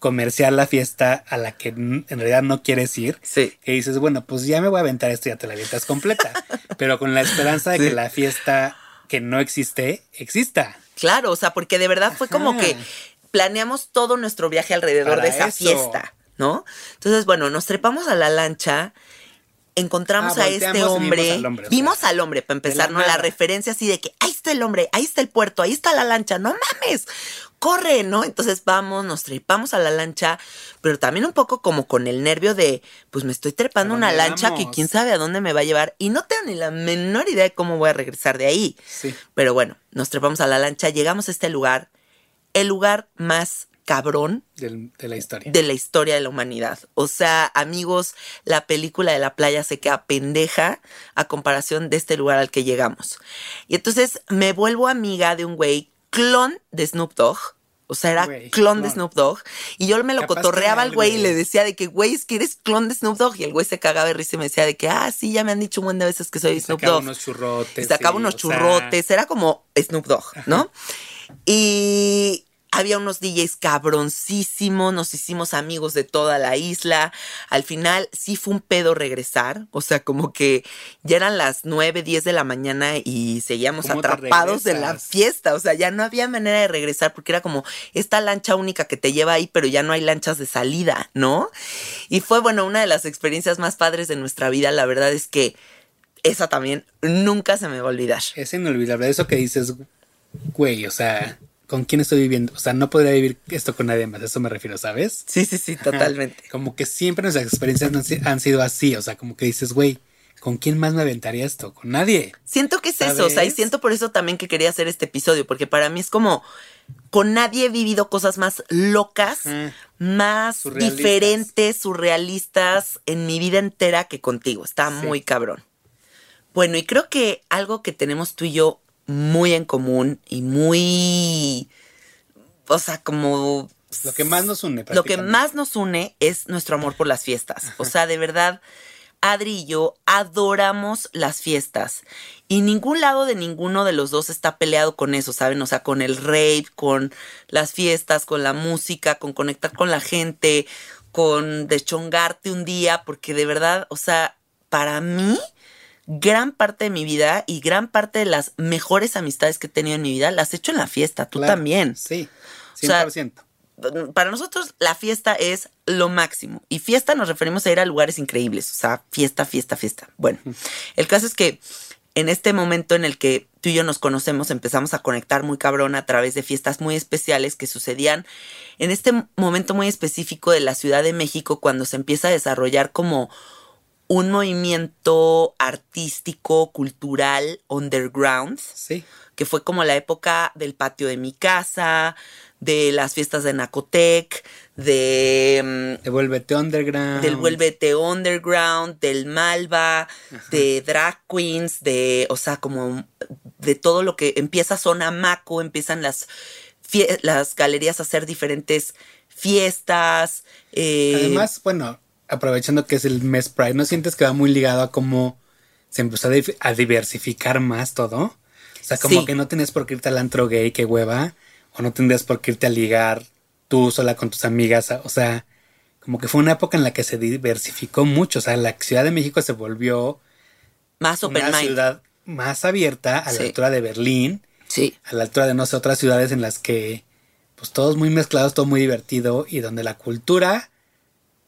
comercial la fiesta a la que en realidad no quieres ir. Sí. Que dices, bueno, pues ya me voy a aventar esto y ya te la avientas completa. pero con la esperanza de que la fiesta que no existe, exista. Claro, o sea, porque de verdad fue como que planeamos todo nuestro viaje alrededor de esa fiesta, ¿no? Entonces, bueno, nos trepamos a la lancha encontramos ah, a este hombre. Vimos al hombre, para empezar, ¿no? La referencia así de que ahí está el hombre, ahí está el puerto, ahí está la lancha, no mames corre, ¿no? Entonces vamos, nos trepamos a la lancha, pero también un poco como con el nervio de, pues me estoy trepando una lancha que quién sabe a dónde me va a llevar y no tengo ni la menor idea de cómo voy a regresar de ahí. Sí. Pero bueno, nos trepamos a la lancha, llegamos a este lugar, el lugar más cabrón de, la historia. De la historia de la humanidad. O sea, amigos, la película de la playa se queda pendeja a comparación de este lugar al que llegamos. Y entonces me vuelvo amiga de un güey clon de Snoop Dogg. O sea, era clon, de Snoop Dogg. Y yo me lo cotorreaba al güey y le decía de que, güey, es que eres clon de Snoop Dogg. Y el güey se cagaba de risa y me decía de que, ah, sí, ya me han dicho un buen de veces que soy Snoop Dogg. unos churrotes. Y sacaba unos churrotes. Era como Snoop Dogg, ¿no? Y había unos DJs cabroncísimos, nos hicimos amigos de toda la isla. Al final sí fue un pedo regresar, o sea, como que ya eran las 9, 10 de la mañana y seguíamos atrapados en la fiesta, o sea, ya no había manera de regresar porque era como esta lancha única que te lleva ahí, pero ya no hay lanchas de salida, ¿no? Y fue, bueno, una de las experiencias más padres de nuestra vida, la verdad es que esa también nunca se me va a olvidar. Es inolvidable, eso que dices, güey, o sea con quién estoy viviendo. O sea, no podría vivir esto con nadie más. Eso me refiero, ¿sabes? Sí, sí, sí, totalmente. Como que siempre nuestras experiencias han sido así. O sea, como que dices, güey, ¿con quién más me aventaría esto? Con nadie. Siento que es eso. O sea, y siento por eso también que quería hacer este episodio, porque para mí es como con nadie he vivido cosas más locas, más diferentes, surrealistas en mi vida entera que contigo. Está muy cabrón. Bueno, y creo que algo que tenemos tú y yo muy en común y muy, o sea, como... Lo que más nos une. Lo que más nos une es nuestro amor por las fiestas. O sea, de verdad, Adri y yo adoramos las fiestas. Y ningún lado de ninguno de los dos está peleado con eso, ¿saben? O sea, con el rave, con las fiestas, con la música, con conectar con la gente, con deschongarte un día, porque de verdad, o sea, para mí gran parte de mi vida y gran parte de las mejores amistades que he tenido en mi vida las he hecho en la fiesta. Tú Claro, también. Sí, O sea, 100%. Para nosotros la fiesta es lo máximo. Y fiesta nos referimos a ir a lugares increíbles. O sea, fiesta, fiesta, fiesta. Bueno, el caso es que en este momento en el que tú y yo nos conocemos, empezamos a conectar muy cabrón a través de fiestas muy especiales que sucedían en este momento muy específico de la Ciudad de México, cuando se empieza a desarrollar como un movimiento artístico, cultural, underground, sí. que fue como la época del patio de mi casa, de las fiestas de Nacotec, de mm, Devuélvete Underground. del Vuélvete Underground, del Malva, de Drag Queens, de, o sea, como de todo lo que empieza Zona Maco, empiezan las, las galerías a hacer diferentes fiestas. eh, Además, bueno, aprovechando que es el mes Pride, ¿no sientes que va muy ligado a cómo se empezó a, diversificar más todo? O sea, como Sí. que no tenías por qué irte al antro gay, que hueva, o no tendrías por qué irte a ligar tú sola con tus amigas, o sea, como que fue una época en la que se diversificó mucho, o sea, la Ciudad de México se volvió más open una mind. ciudad más abierta a la altura de Berlín, Sí, a la altura de no sé, otras ciudades en las que pues todos muy mezclados, todo muy divertido y donde la cultura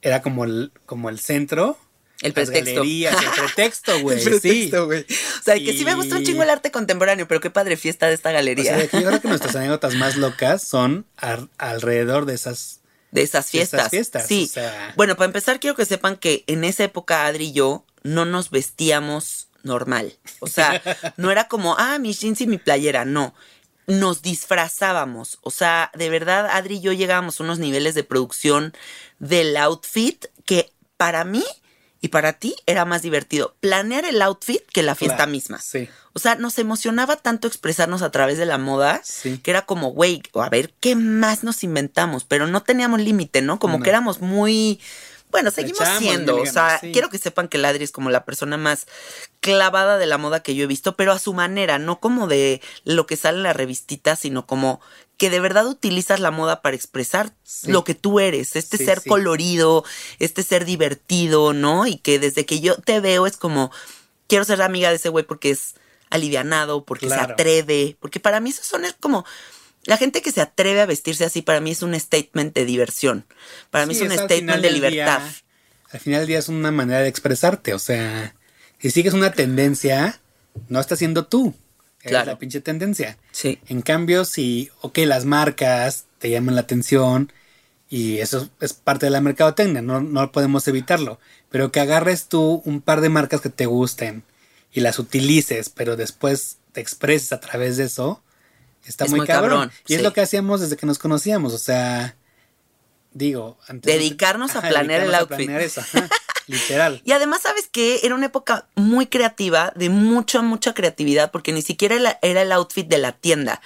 era como el, como el centro. El pretexto. galerías, el pretexto, güey. El sí. pretexto, güey. O sea, que sí me gusta un chingo el arte contemporáneo, pero qué padre fiesta de esta O galería. sea, de que yo creo que nuestras anécdotas más locas son alrededor de esas. de esas de esas fiestas. fiestas, Sí. o sea. Bueno, para empezar, quiero que sepan que en esa época Adri y yo no nos vestíamos normal. O sea, no era como, ah, mi jeans y mi playera. No. Nos disfrazábamos. O sea, de verdad, Adri y yo llegábamos a unos niveles de producción del outfit que para mí y para ti era más divertido planear el outfit que la fiesta Claro, misma. Sí. O sea, nos emocionaba tanto expresarnos a través de la moda Sí. que era como, güey, a ver, ¿qué más nos inventamos? Pero no teníamos límite, ¿no? Como No. que éramos muy... Bueno, seguimos echamos siendo, o sea, sí. quiero que sepan que Ladri es como la persona más clavada de la moda que yo he visto, pero a su manera, no como de lo que sale en la revistita, sino como que de verdad utilizas la moda para expresar Sí. lo que tú eres, este Sí, ser sí. colorido, este ser divertido, ¿no? Y que desde que yo te veo es como, quiero ser amiga de ese güey porque es alivianado, porque se atreve, porque para mí eso son como la gente que se atreve a vestirse así para mí es un statement de diversión. Para mí es un statement de libertad. día- al final del día es una manera de expresarte. O sea, si sigues una tendencia, no estás siendo tú. Claro. la pinche tendencia. Sí. En cambio, si, ok, las marcas te llaman la atención y eso es parte de la mercadotecnia, no, no podemos evitarlo. Pero que agarres tú un par de marcas que te gusten y las utilices, pero después te expreses a través de eso, está Es muy, muy cabrón. cabrón, Y es lo que hacíamos desde que nos conocíamos, o sea, digo, antes Dedicarnos a planear el dedicarnos a outfit. planear eso, literal. Y además, ¿sabes qué? Era una época muy creativa, de mucha, mucha creatividad, porque ni siquiera era, era el outfit de la tienda.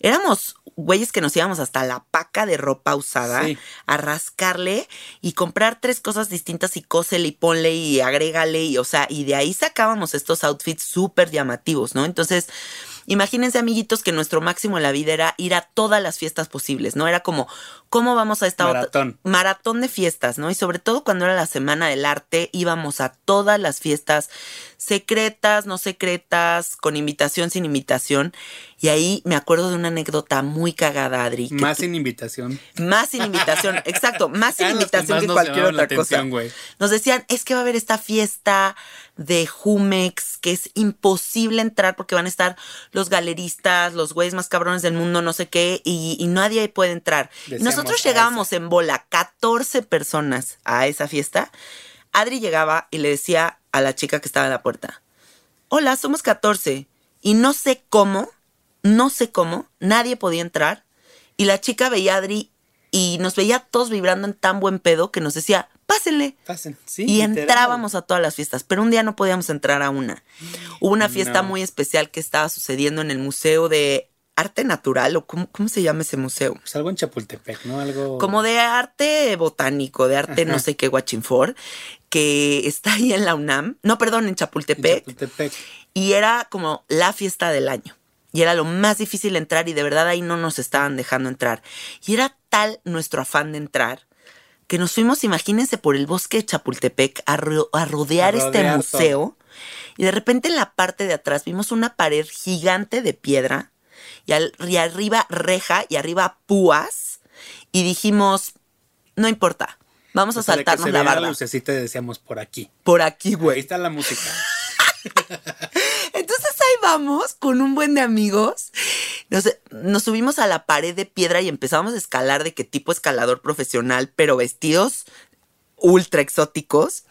Éramos güeyes que nos íbamos hasta la paca de ropa usada Sí. a rascarle y comprar tres cosas distintas y cósele y ponle y agrégale y, o sea, y de ahí sacábamos estos outfits súper llamativos, ¿no? Entonces, imagínense, amiguitos, que nuestro máximo en la vida era ir a todas las fiestas posibles, ¿no? Era como, ¿cómo vamos a esta otra- Maratón. maratón de fiestas, ¿no? Y sobre todo cuando era la Semana del Arte, íbamos a todas las fiestas secretas, no secretas, con invitación, sin invitación. Y ahí me acuerdo de una anécdota muy cagada, Adri. Más tú- sin invitación. más sin invitación, exacto, más sin invitación más que cualquier otra cosa. Nos decían, es que va a haber esta fiesta de Jumex, que es imposible entrar porque van a estar los galeristas, los güeyes más cabrones del mundo, no sé qué, y, y nadie puede entrar. y nosotros "A llegábamos en bola, 14 personas a esa fiesta. Adri llegaba y le decía a la chica que estaba en la puerta, hola, somos 14. Y no sé cómo, no sé cómo, nadie podía entrar. Y la chica veía a Adri y nos veía todos vibrando en tan buen pedo que nos decía, pásenle. Pasen, sí. y literal. entrábamos a todas las fiestas, pero un día no podíamos entrar a una. Hubo una fiesta No. muy especial que estaba sucediendo en el Museo de Arte Natural, o cómo, cómo se llama ese museo. Pues algo en Chapultepec, ¿no? Algo. Como de arte botánico, de arte no sé qué, Guachinfor, que está ahí en la UNAM, no, perdón, en en Chapultepec, y era como la fiesta del año. Y era lo más difícil entrar y de verdad ahí no nos estaban dejando entrar. Y era tal nuestro afán de entrar que nos fuimos, imagínense, por el bosque de Chapultepec a, ro- a rodear A este museo. Y de repente en la parte de atrás vimos una pared gigante de piedra y, al- y arriba reja y arriba púas. Y dijimos, no importa, vamos a O sea, de que saltarnos se la barda. lucecita y decíamos por aquí. Por aquí, Ahí güey. está la música. Entonces ahí vamos con un buen de amigos. Nos, nos subimos a la pared de piedra y empezamos a escalar de qué tipo escalador profesional, pero vestidos ultra exóticos.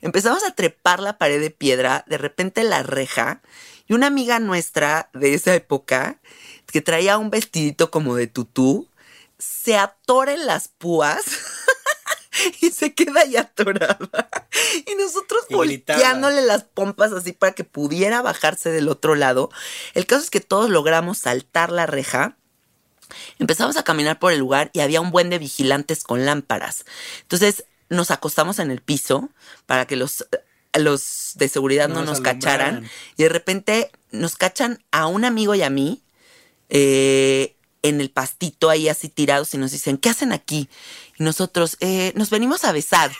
Empezamos a trepar la pared de piedra, de repente la reja, y una amiga nuestra de esa época, que traía un vestidito como de tutú, se atora en las púas y se queda ahí atorada. Y nosotros Y volteándole las pompas así para que pudiera bajarse del otro lado. El caso es que todos logramos saltar la reja. Empezamos a caminar por el lugar y había un buen de vigilantes con lámparas. Entonces nos acostamos en el piso para que los, los de seguridad no, No nos cacharan. Y de repente nos cachan a un amigo y a mí eh, en el pastito ahí así tirados y nos dicen, ¿qué hacen aquí? Y nosotros, "Eh, nos venimos a besar.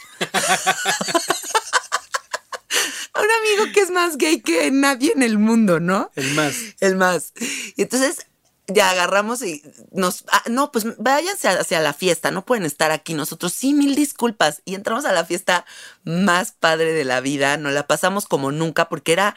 a un amigo que es más gay que nadie en el mundo, ¿no? El más. El más. Y entonces ya agarramos y nos... ah, no, pues váyanse hacia la fiesta, no pueden estar aquí. Nosotros, sí, mil disculpas. Y entramos a la fiesta más padre de la vida. Nos la pasamos como nunca porque era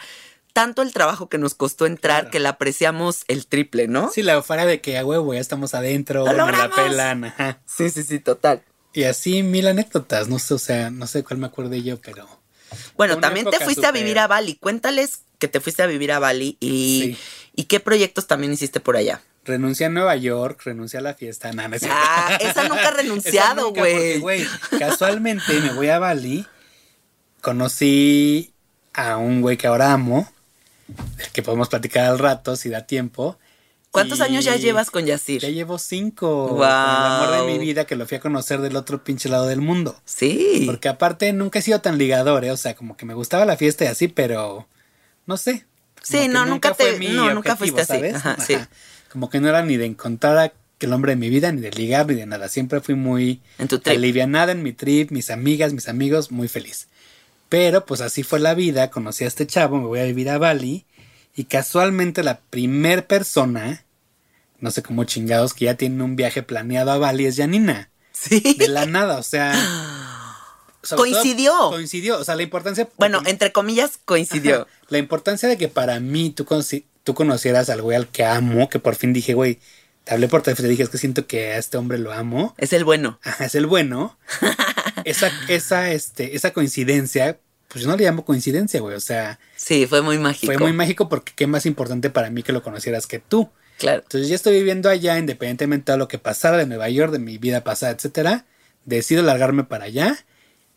tanto el trabajo que nos costó entrar Claro. que la apreciamos el triple, ¿no? Sí, la euforia de que a huevo ya estamos adentro, ¡Lo nos la pelan, ajá. sí, sí, sí, total. Y así mil anécdotas, no sé, o sea, no sé cuál me acuerde yo, pero Bueno, también te fuiste a vivir a Bali. Cuéntales que te fuiste a vivir a Bali y, Sí. Y qué proyectos también hiciste por allá. renuncié a Nueva York, renuncié a la fiesta, nada, no. Ah, esa nunca ha renunciado, güey. güey. Casualmente me voy a Bali, conocí a un güey que ahora amo, del que podemos platicar al rato si da tiempo. ¿Cuántos y años ya llevas con Yacir? Ya llevo cinco. Wow. Con el amor de mi vida que lo fui a conocer del otro pinche lado del mundo. Sí. Porque aparte nunca he sido tan ligador, ¿eh? O sea, como que me gustaba la fiesta y así, pero no sé. Sí, no, nunca fue te- mi no, nunca objetivo, fuiste así. ¿sabes? Ajá, sí. Como que no era ni de encontrar a el hombre de mi vida, ni de ligar, ni de nada. Siempre fui muy En tu trip. alivianada en mi trip, mis amigas, mis amigos, muy feliz. Pero pues así fue la vida, conocí a este chavo, me voy a vivir a Bali y casualmente la primer persona, no sé cómo chingados, que ya tiene un viaje planeado a Bali es Janina. Sí. De la nada, o sea... sobre todo Coincidió. coincidió, o sea, la importancia... Bueno, entre comillas, coincidió. Ajá. La importancia de que para mí tú, conoci- tú conocieras al güey al que amo, que por fin dije, güey, te hablé por teléfono y te dije, es que siento que a este hombre lo amo. Es el bueno. Ajá, es el bueno. esa, esa, este, esa coincidencia, pues yo no le llamo coincidencia, güey. O sea, Sí, fue muy mágico. fue muy mágico porque qué más importante para mí que lo conocieras que tú. Claro. Entonces ya estoy viviendo allá, independientemente de lo que pasara de Nueva York, de mi vida pasada, etcétera. Decido largarme para allá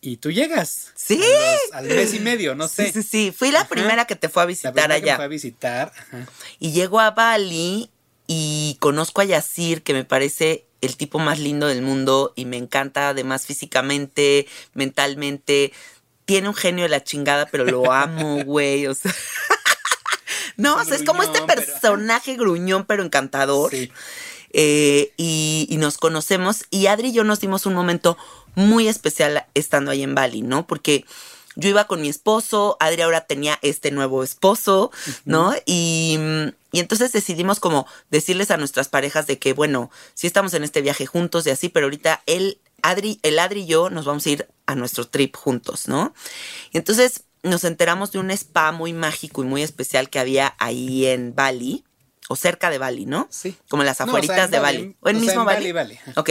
y tú llegas. Sí. Los- al mes y medio, no sé. Sí, sí, sí. Fui la Ajá. primera que te fue a La visitar primera que me allá. fue a visitar. Ajá. Y llego a Bali y conozco a Yacir, que me parece el tipo más lindo del mundo y me encanta además físicamente, mentalmente. Tiene un genio de la chingada, pero lo amo, güey. O sea. No, o sea, es como este pero- personaje gruñón, pero encantador. Sí. Eh, y, y nos conocemos y Adri y yo nos dimos un momento muy especial estando ahí en Bali, ¿no? Porque yo iba con mi esposo, Adri ahora tenía este nuevo esposo, ¿no? Y, y entonces decidimos como decirles a nuestras parejas de que, bueno, sí estamos en este viaje juntos y así, pero ahorita él, Adri, el Adri y yo nos vamos a ir a nuestro trip juntos, ¿no? Y entonces nos enteramos de un spa muy mágico y muy especial que había ahí en Bali, o cerca de Bali, ¿no? Sí. Como en las No, o sea, afueritas en de Bali, Bali. O en o sea, mismo en Bali. Bali, Bali. Ok.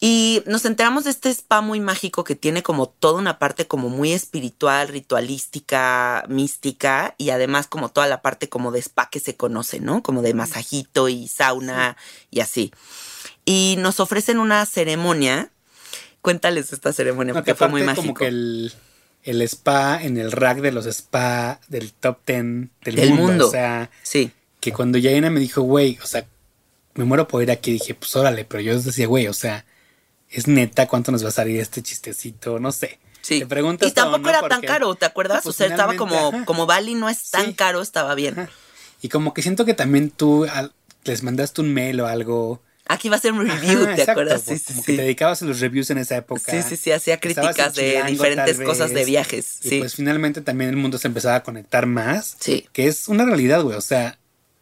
Y nos enteramos de este spa muy mágico que tiene como toda una parte como muy espiritual, ritualística, mística y además como toda la parte como de spa que se conoce, ¿no? Como de masajito y sauna y así. Y nos ofrecen una ceremonia. Cuéntales esta ceremonia No, porque que fue muy mágico. como que el, el spa en el rack de los spa del top 10 del, Del mundo. mundo. O sea, Sí. Que cuando Yaina me dijo, güey, o sea, me muero por ir aquí, dije, pues órale, pero yo decía, güey, o sea, es neta, ¿cuánto nos va a salir este chistecito? No sé. Sí. Te preguntas y tampoco era tan caro, ¿te acuerdas? Pues o sea, estaba como, ajá. como Bali no es tan Sí. caro, estaba bien. Ajá. Y como que siento que también tú al- les mandaste un mail o algo Aquí va a ser un review, Ajá, ¿te exacto, acuerdas? pues, Sí, sí, como sí. que te dedicabas a los reviews en esa época. Sí, sí, sí, hacía críticas de Chilango, diferentes cosas de viajes. Y Sí. pues finalmente también el mundo se empezaba a conectar más. Sí. Que es una realidad, güey. O sea,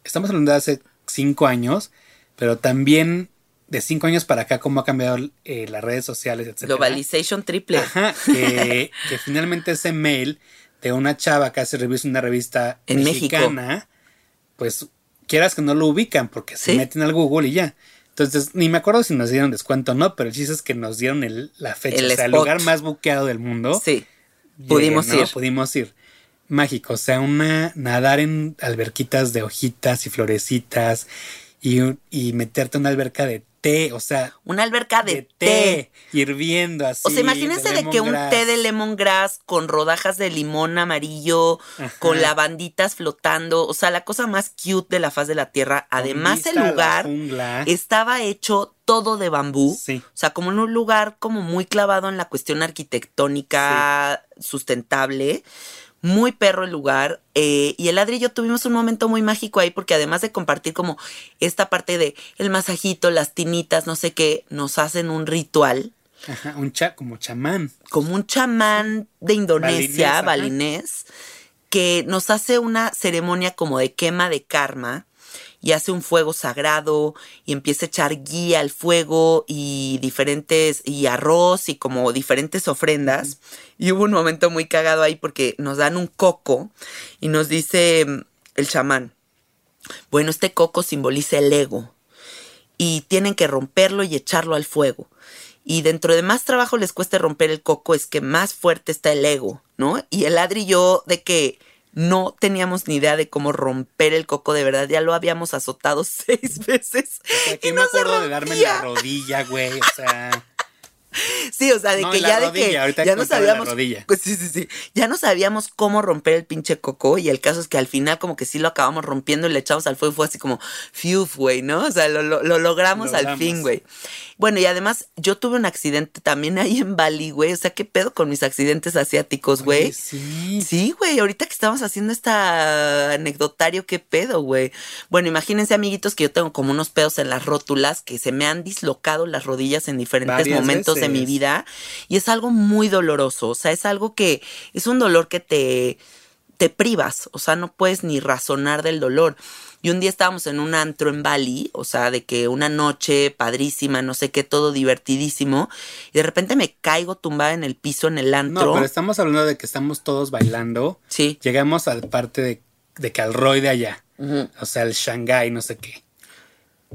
estamos hablando de hace cinco años, pero también de cinco años para acá, cómo ha cambiado eh, las redes sociales, etc. Globalization triple. Ajá, que, que finalmente ese mail de una chava que hace reviews en una revista En México. mexicana, pues quieras que no lo ubican porque se meten al Google y ya. Entonces, ni me acuerdo si nos dieron descuento o no, pero el chiste es que nos dieron el- la fecha, El o sea, el lugar más buqueado del mundo. Sí. Pudimos ¿no? ir. Pudimos ir. Mágico, o sea, una nadar en alberquitas de hojitas y florecitas y, y meterte en una alberca de té, o sea, Una alberca de, té. hirviendo así. O sea, imagínense de, que un té de lemongrass con rodajas de limón amarillo, Ajá. con lavanditas flotando, o sea, la cosa más cute de la faz de la tierra. Además, el lugar estaba hecho todo de bambú. Sí. O sea, como en un lugar como muy clavado en la cuestión arquitectónica sustentable. Muy perro el lugar. eh, y el Adri y yo tuvimos un momento muy mágico ahí porque además de compartir como esta parte de el masajito, las tinitas, no sé qué, nos hacen un ritual Ajá, un cha, como chamán. como un chamán de Indonesia, Balinés, balinés, que nos hace una ceremonia como de quema de karma y hace un fuego sagrado y empieza a echar guía al fuego y diferentes y arroz y como diferentes ofrendas. Y hubo un momento muy cagado ahí porque nos dan un coco y nos dice mm, el chamán, bueno, este coco simboliza el ego y tienen que romperlo y echarlo al fuego. Y dentro de más trabajo les cueste romper el coco es que más fuerte está el ego, ¿no? Y el Adri y yo de que no teníamos ni idea de cómo romper el coco de verdad, ya lo habíamos azotado seis veces. O sea, y no me se acuerdo de darme la rodilla, güey. O sea, Sí, o sea, de No, que ya de que ya no sabíamos. Pues sí, sí, sí. Ya no sabíamos cómo romper el pinche coco. Y el caso es que al final, como que sí lo acabamos rompiendo y le echamos al fuego. y Fue así como, fiu, güey, ¿no? O sea, lo, lo- lo logramos al fin, güey. Bueno, y además, yo tuve un accidente también ahí en Bali, güey. O sea, ¿qué pedo con mis accidentes asiáticos, güey? sí. Sí, güey, ahorita que estamos haciendo esta anecdotario, qué pedo, güey. Bueno, imagínense, amiguitos, que yo tengo como unos pedos en las rótulas que se me han dislocado las rodillas en diferentes Varias momentos de mi vida y es algo muy doloroso, o sea, es algo que es un dolor que te te privas, o sea, no puedes ni razonar del dolor. Y un día estábamos en un antro en Bali, o sea, de que una noche padrísima, no sé qué, todo divertidísimo, y de repente me caigo tumbada en el piso en el antro. No, pero estamos hablando de que estamos todos bailando. Sí. Llegamos a la parte de, de Calroy de allá. O sea, el Shanghai, no sé qué.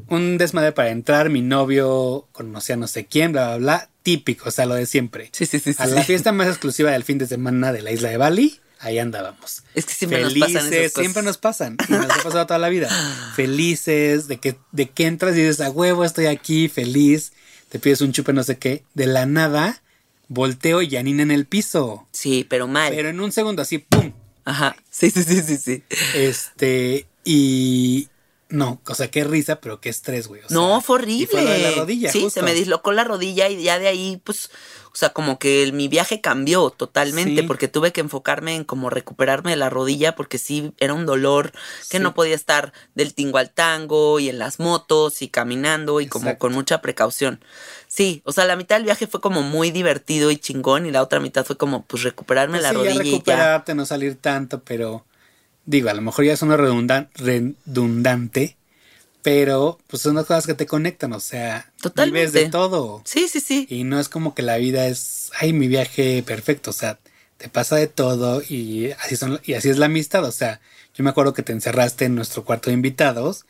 Un desmadre para entrar, mi novio conocía no sé quién, bla, bla, bla. Típico, o sea, lo de siempre. Sí, sí, sí, sí. a la sí. fiesta más exclusiva del fin de semana de la isla de Bali, ahí andábamos. Es que siempre nos pasan esas cosas. siempre nos pasan. Y nos ha pasado toda la vida. Felices, de que, de que entras y dices, a huevo, estoy aquí, feliz. Te pides un chupe, no sé qué. De la nada, volteo y Janina en el piso. Sí, pero mal. Pero en un segundo, así, ¡pum! Ajá. Sí, sí, sí, sí, sí. Este, y. No, o sea, qué risa, pero qué estrés, güey. o sea, no, fue y horrible. fue lo de la rodilla. Sí, justo. se me dislocó la rodilla y ya de ahí, pues, o sea, como que el- mi viaje cambió totalmente Sí. porque tuve que enfocarme en como recuperarme de la rodilla porque sí era un dolor que Sí. no podía estar del tingo al tango y en las motos y caminando y como con mucha precaución. Sí, o sea, la mitad del viaje fue como muy divertido y chingón y la otra mitad fue como, pues, recuperarme Pues la sí, ya rodilla y ya. recuperarte, no salir tanto, pero. Digo, a lo mejor ya suena redundan- redundante, pero pues son las cosas que te conectan, o sea, Totalmente. vives de todo. Sí, sí, sí. Y no es como que la vida es, ay, mi viaje perfecto, o sea, te pasa de todo y así son y así es la amistad, o sea, yo me acuerdo que te encerraste en nuestro cuarto de invitados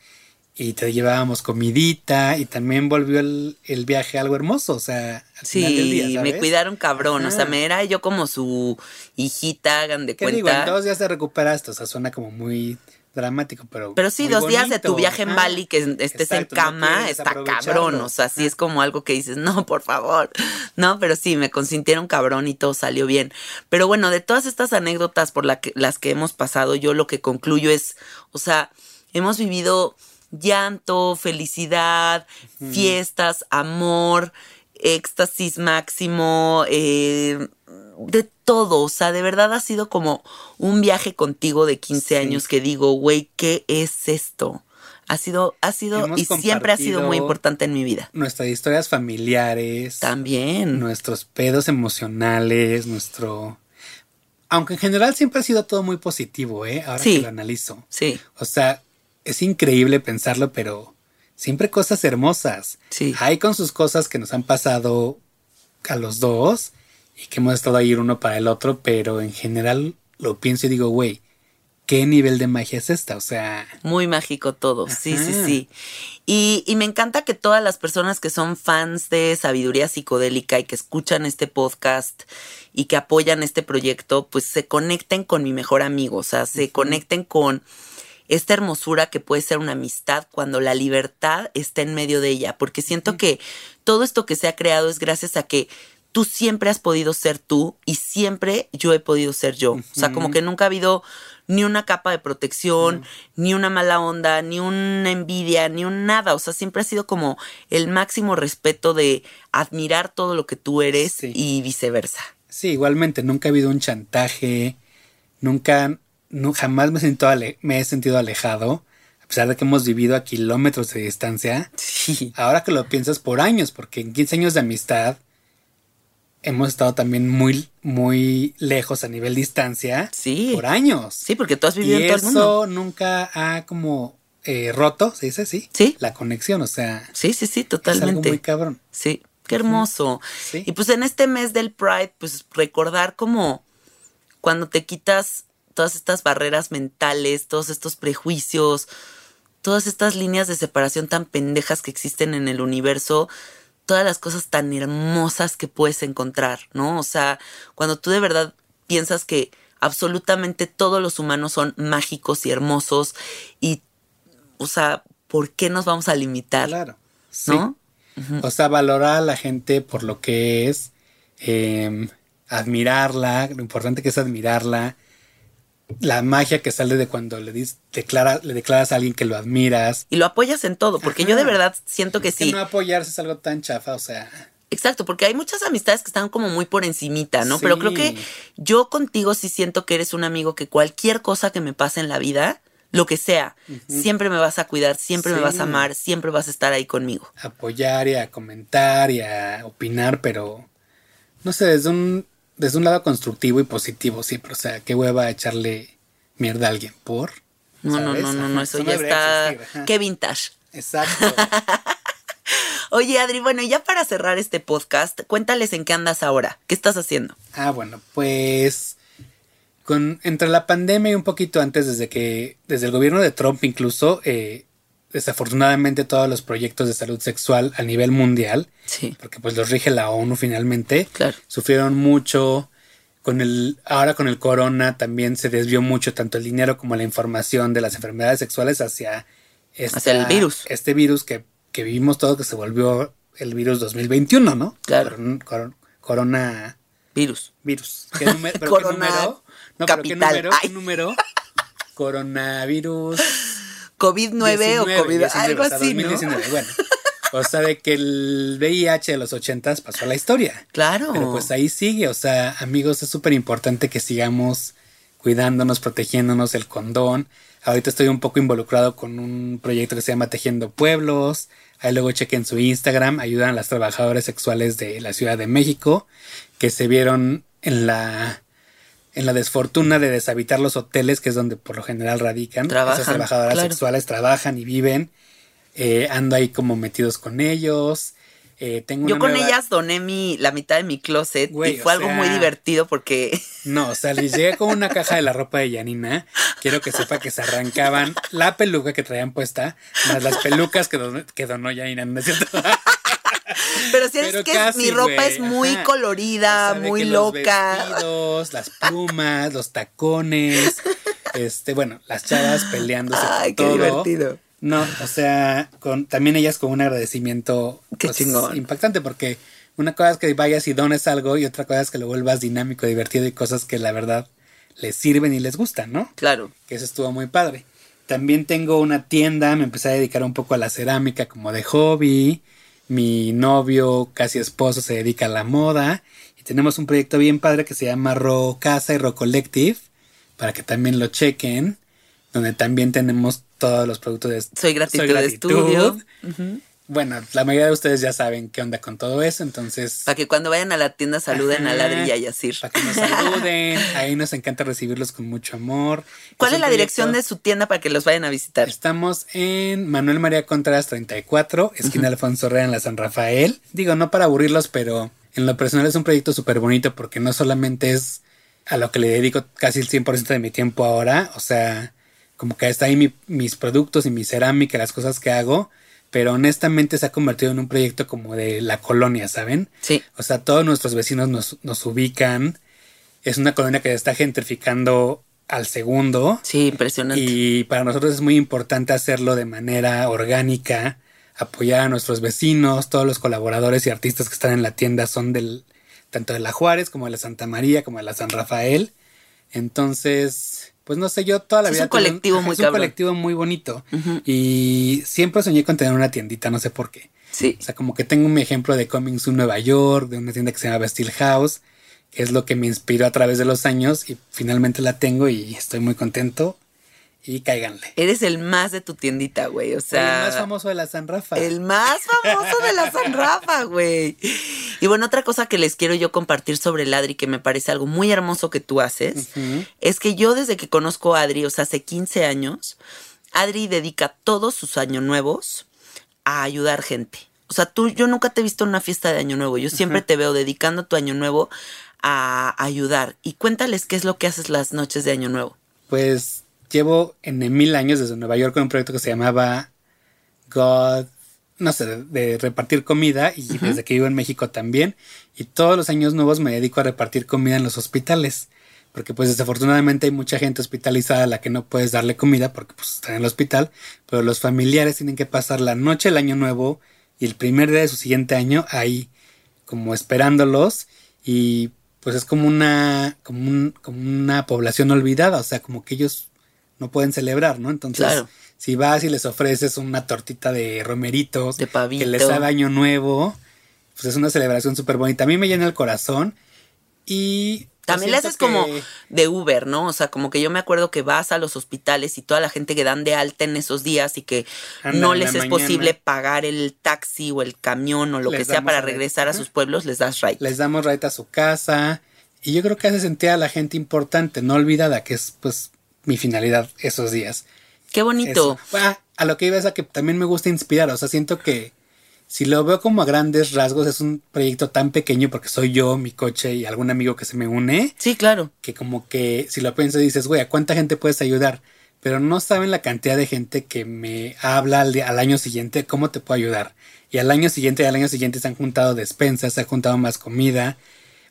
y te llevábamos comidita y también volvió el, el viaje algo hermoso, o sea, al final del día, Sí, me cuidaron cabrón, o sea, me era yo como su hijita, hagan de ¿Qué digo? En cuenta. dos días te recuperaste, o sea, suena como muy dramático, pero. Pero sí, dos días de tu viaje en. Bali que estés Exacto, en cama, está cabrón, o sea, sí es como algo que dices, no, por favor, no, pero sí, me consintieron cabrón y todo salió bien. Pero bueno, de todas estas anécdotas por la que, las que hemos pasado, yo lo que concluyo es, o sea, hemos vivido llanto, felicidad, fiestas, amor, éxtasis máximo, eh, de todo, o sea, de verdad ha sido como un viaje contigo de 15 Sí. años que digo, güey, ¿qué es esto? Ha sido, ha sido Hemos y siempre ha sido muy importante en mi vida. Nuestras historias familiares. También. Nuestros pedos emocionales, nuestro... Aunque en general siempre ha sido todo muy positivo, ¿eh? Ahora Sí. que lo analizo. Sí, O sea, es increíble pensarlo, pero siempre cosas hermosas. Sí. Hay con sus cosas que nos han pasado a los dos y que hemos estado ahí uno para el otro, pero en general lo pienso y digo, güey, ¿qué nivel de magia es esta? O sea, muy mágico todo. Sí, sí, sí. Y, y me encanta que todas las personas que son fans de sabiduría psicodélica y que escuchan este podcast y que apoyan este proyecto, pues se conecten con mi mejor amigo, o sea, se conecten con esta hermosura que puede ser una amistad cuando la libertad está en medio de ella, porque siento que todo esto que se ha creado es gracias a que tú siempre has podido ser tú y siempre yo he podido ser yo. O sea, como que nunca ha habido ni una capa de protección, ni una mala onda, ni una envidia, ni un nada. O sea, siempre ha sido como el máximo respeto de admirar todo lo que tú eres Sí. y viceversa. sí, igualmente, nunca ha habido un chantaje, nunca, no, jamás me he, sentido ale- me he sentido alejado, a pesar de que hemos vivido a kilómetros de distancia. Sí. Ahora que lo piensas por años, porque en 15 años de amistad hemos estado también muy, muy lejos a nivel distancia. Sí. Por años. Sí, porque tú has vivido y en todo el mundo. eso nunca ha como eh, roto, ¿se dice así? Sí. La conexión, o sea, Sí, sí, sí, es algo totalmente. muy cabrón. Sí, qué hermoso. Sí. Y pues en este mes del Pride, pues recordar como cuando te quitas todas estas barreras mentales, todos estos prejuicios, todas estas líneas de separación tan pendejas que existen en el universo, todas las cosas tan hermosas que puedes encontrar, ¿no? O sea, cuando tú de verdad piensas que absolutamente todos los humanos son mágicos y hermosos y, o sea, ¿por qué nos vamos a limitar? Claro. Sí. ¿No? O sea, valorar a la gente por lo que es, eh, admirarla, lo importante que es admirarla, la magia que sale de cuando le, dis- declara, le declaras a alguien que lo admiras. y lo apoyas en todo, porque yo de verdad siento que Que sí. no apoyarse es algo tan chafa, o sea, Exacto, porque hay muchas amistades que están como muy por encimita, ¿no? Sí. Pero creo que yo contigo sí siento que eres un amigo que cualquier cosa que me pase en la vida, lo que sea, siempre me vas a cuidar, siempre me vas a amar, siempre vas a estar ahí conmigo. apoyar y a comentar y a opinar, pero no sé, desde un, desde un lado constructivo y positivo siempre. O sea, qué hueva echarle mierda a alguien por. No, no, ¿sabes? no, no, no, eso ya debería está. existir. Qué vintage. Exacto. Oye, Adri, bueno, y ya para cerrar este podcast, cuéntales en qué andas ahora. ¿Qué estás haciendo? Ah, bueno, pues con entre la pandemia y un poquito antes, desde que, desde el gobierno de Trump incluso, eh, desafortunadamente todos los proyectos de salud sexual a nivel mundial, Sí. porque pues los rige la ONU finalmente, Claro. sufrieron mucho. Con el, ahora con el corona también se desvió mucho tanto el dinero como la información de las enfermedades sexuales hacia, esta- Hacia el virus. Este virus que, que vivimos todo, que se volvió el virus 2021, ¿no? Claro. Coron- coron- corona Virus. virus. ¿Qué número? ¿Pero Corona qué número? No, pero ¿qué capital. número? Ay. ¿Qué número? Coronavirus. COVID-9 o 19, COVID, 19, algo así, ¿no? 2019, Bueno, o sea, de que el VIH de los 80 pasó a la historia. Claro. Pero pues ahí sigue, o sea, amigos, es súper importante que sigamos cuidándonos, protegiéndonos el condón. Ahorita estoy un poco involucrado con un proyecto que se llama Tejiendo Pueblos. Ahí luego chequen su Instagram, ayudan a las trabajadoras sexuales de la Ciudad de México que se vieron en la en la desfortuna de deshabitar los hoteles, que es donde por lo general radican. Trabajan, Esas trabajadoras claro. sexuales trabajan y viven. Eh, ando ahí como metidos con ellos. Eh, tengo Yo con nueva- ellas doné mi, la mitad de mi closet Güey, y fue algo sea- muy divertido porque No, o sea, les llegué con una caja de la ropa de Yanina. Quiero que sepa que se arrancaban la peluca que traían puesta, más las pelucas que donó, que donó Yanina, ¿no es cierto? Pero si es que casi, mi ropa es muy ajá. colorida, O sea, de muy que los loca. vestidos, las plumas, los tacones, este, bueno, las chavas peleándose Ay, qué todo. divertido. No, o sea, con también ellas con un agradecimiento Qué pues, chingón. impactante porque una cosa es que vayas y dones algo y otra cosa es que lo vuelvas dinámico, divertido y cosas que la verdad les sirven y les gustan, ¿no? Claro. Que eso estuvo muy padre. También tengo una tienda, me empecé a dedicar un poco a la cerámica como de hobby. Mi novio, casi esposo, se dedica a la moda. Y tenemos un proyecto bien padre que se llama Ro Casa y Ro Collective, para que también lo chequen. donde también tenemos todos los productos de Soy gratitud, de estudio. Bueno, la mayoría de ustedes ya saben qué onda con todo eso, entonces... Para que cuando vayan a la tienda saluden a Ladri y a Yacir. Para que nos saluden, ahí nos encanta recibirlos con mucho amor. ¿Cuál es, la dirección de su tienda para que los vayan a visitar? Estamos en Manuel María Contreras 34, esquina Alfonso Herrera en la San Rafael. Digo, no para aburrirlos, pero en lo personal es un proyecto súper bonito porque no solamente es a lo que le dedico casi el 100% de mi tiempo ahora, o sea, como que está ahí mis productos y mi cerámica, las cosas que hago, pero honestamente se ha convertido en un proyecto como de la colonia, ¿saben? Sí. O sea, todos nuestros vecinos nos, nos ubican. Es una colonia que se está gentrificando al segundo. Sí, impresionante. Y para nosotros es muy importante hacerlo de manera orgánica, apoyar a nuestros vecinos, todos los colaboradores y artistas que están en la tienda son del tanto de la Juárez como de la Santa María como de la San Rafael. Entonces, pues no sé, yo toda la vida. Es un colectivo muy Es un colectivo muy bonito. Y siempre soñé con tener una tiendita, no sé por qué. Sí. O sea, como que tengo un ejemplo de Coming Soon Nueva York, de una tienda que se llama Steel House, que es lo que me inspiró a través de los años y finalmente la tengo y estoy muy contento. Y cáiganle. Eres el más de tu tiendita, güey. O sea. el más famoso de la San Rafa. El más famoso de la San Rafa, güey. Y bueno, otra cosa que les quiero yo compartir sobre el Adri, que me parece algo muy hermoso que tú haces, es que yo desde que conozco a Adri, o sea, hace 15 años, Adri dedica todos sus años nuevos a ayudar gente. O sea, tú, yo nunca te he visto en una fiesta de Año Nuevo. Yo siempre te veo dedicando tu Año Nuevo a ayudar. Y cuéntales qué es lo que haces las noches de Año Nuevo. Pues llevo en mil años desde Nueva York con un proyecto que se llamaba God, no sé, de, repartir comida y desde que vivo en México también. Y todos los años nuevos me dedico a repartir comida en los hospitales. Porque pues desafortunadamente hay mucha gente hospitalizada a la que no puedes darle comida porque pues están en el hospital. Pero los familiares tienen que pasar la noche del año nuevo y el primer día de su siguiente año ahí como esperándolos. Y pues es como una, como, un, como una población olvidada. O sea, como que ellos no pueden celebrar, ¿no? Entonces, si vas y les ofreces una tortita de romeritos, de que les da año nuevo, pues es una celebración súper bonita. A mí me llena el corazón y... También le haces como de Uber, ¿no? O sea, como que yo me acuerdo que vas a los hospitales y toda la gente que dan de alta en esos días y que no les es posible pagar el taxi o el camión o lo que sea para regresar a sus pueblos, les das right. Les damos right a su casa. Y yo creo que hace sentir a la gente importante, no olvidada, que es pues mi finalidad esos días. Qué bonito. Ah, a lo que iba es a que también me gusta inspirar. O sea, siento que si lo veo como a grandes rasgos, es un proyecto tan pequeño porque soy yo, mi coche y algún amigo que se me une. Sí, claro. Que como que si lo piensas dices, güey, ¿a cuánta gente puedes ayudar? Pero no saben la cantidad de gente que me habla al, al año siguiente cómo te puedo ayudar. Y al año siguiente y al año siguiente se han juntado despensas, se han juntado más comida.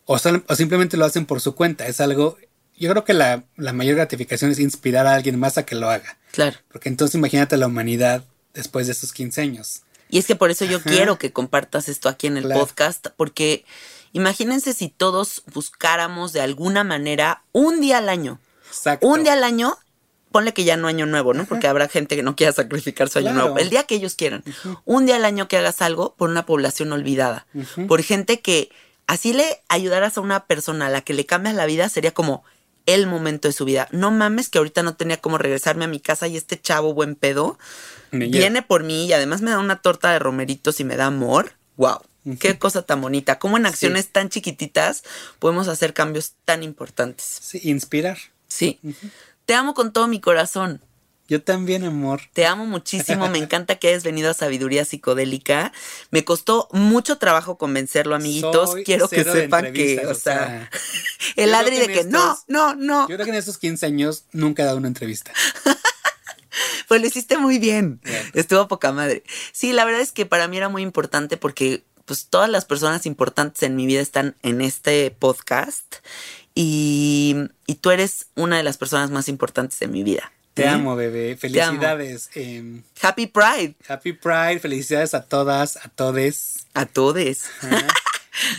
O, o simplemente lo hacen por su cuenta. Es algo yo creo que la, mayor gratificación es inspirar a alguien más a que lo haga. Claro. Porque entonces imagínate la humanidad después de estos 15 años. Y es que por eso yo quiero que compartas esto aquí en el podcast, porque imagínense si todos buscáramos de alguna manera un día al año. Exacto. Un día al año, ponle que ya no año nuevo, ¿no? Porque habrá gente que no quiera sacrificar su año nuevo. El día que ellos quieran. Un día al año que hagas algo por una población olvidada. Por gente que así le ayudaras a una persona a la que le cambias la vida, sería como el momento de su vida. No mames que ahorita no tenía cómo regresarme a mi casa y este chavo buen pedo viene por mí y además me da una torta de romeritos y me da amor. Wow. Qué cosa tan bonita. Cómo en acciones tan chiquititas podemos hacer cambios tan importantes. Sí, inspirar. Sí. Te amo con todo mi corazón. Yo también, amor. Te amo muchísimo. Me encanta que hayas venido a Sabiduría Psicodélica. Me costó mucho trabajo convencerlo, amiguitos. Quiero que sepan que, o sea, el Adri de que no, no, no. Yo creo que en estos 15 años nunca he dado una entrevista. pues lo hiciste muy bien. Estuvo poca madre. Sí, la verdad es que para mí era muy importante porque pues todas las personas importantes en mi vida están en este podcast y, y tú eres una de las personas más importantes en mi vida. Te amo, bebé. Felicidades. Em, Happy Pride. Happy Pride. Felicidades a todas, a todes. A todes.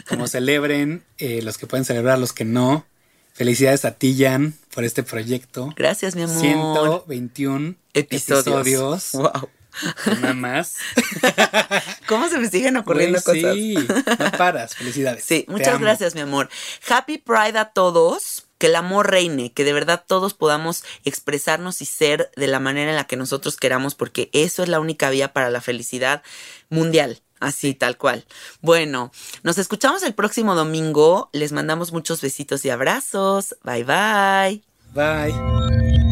Como celebren, eh, los que pueden celebrar, los que no. Felicidades a ti, Jan, por este proyecto. Gracias, mi amor. 121 episodios. Wow. Nada más. ¿Cómo se me siguen ocurriendo cosas? Sí, no paras. Felicidades. Sí, muchas gracias, mi amor. Happy Pride a todos que el amor reine, que de verdad todos podamos expresarnos y ser de la manera en la que nosotros queramos, porque eso es la única vía para la felicidad mundial. Así, tal cual. Bueno, nos escuchamos el próximo domingo. Les mandamos muchos besitos y abrazos. Bye bye. Bye.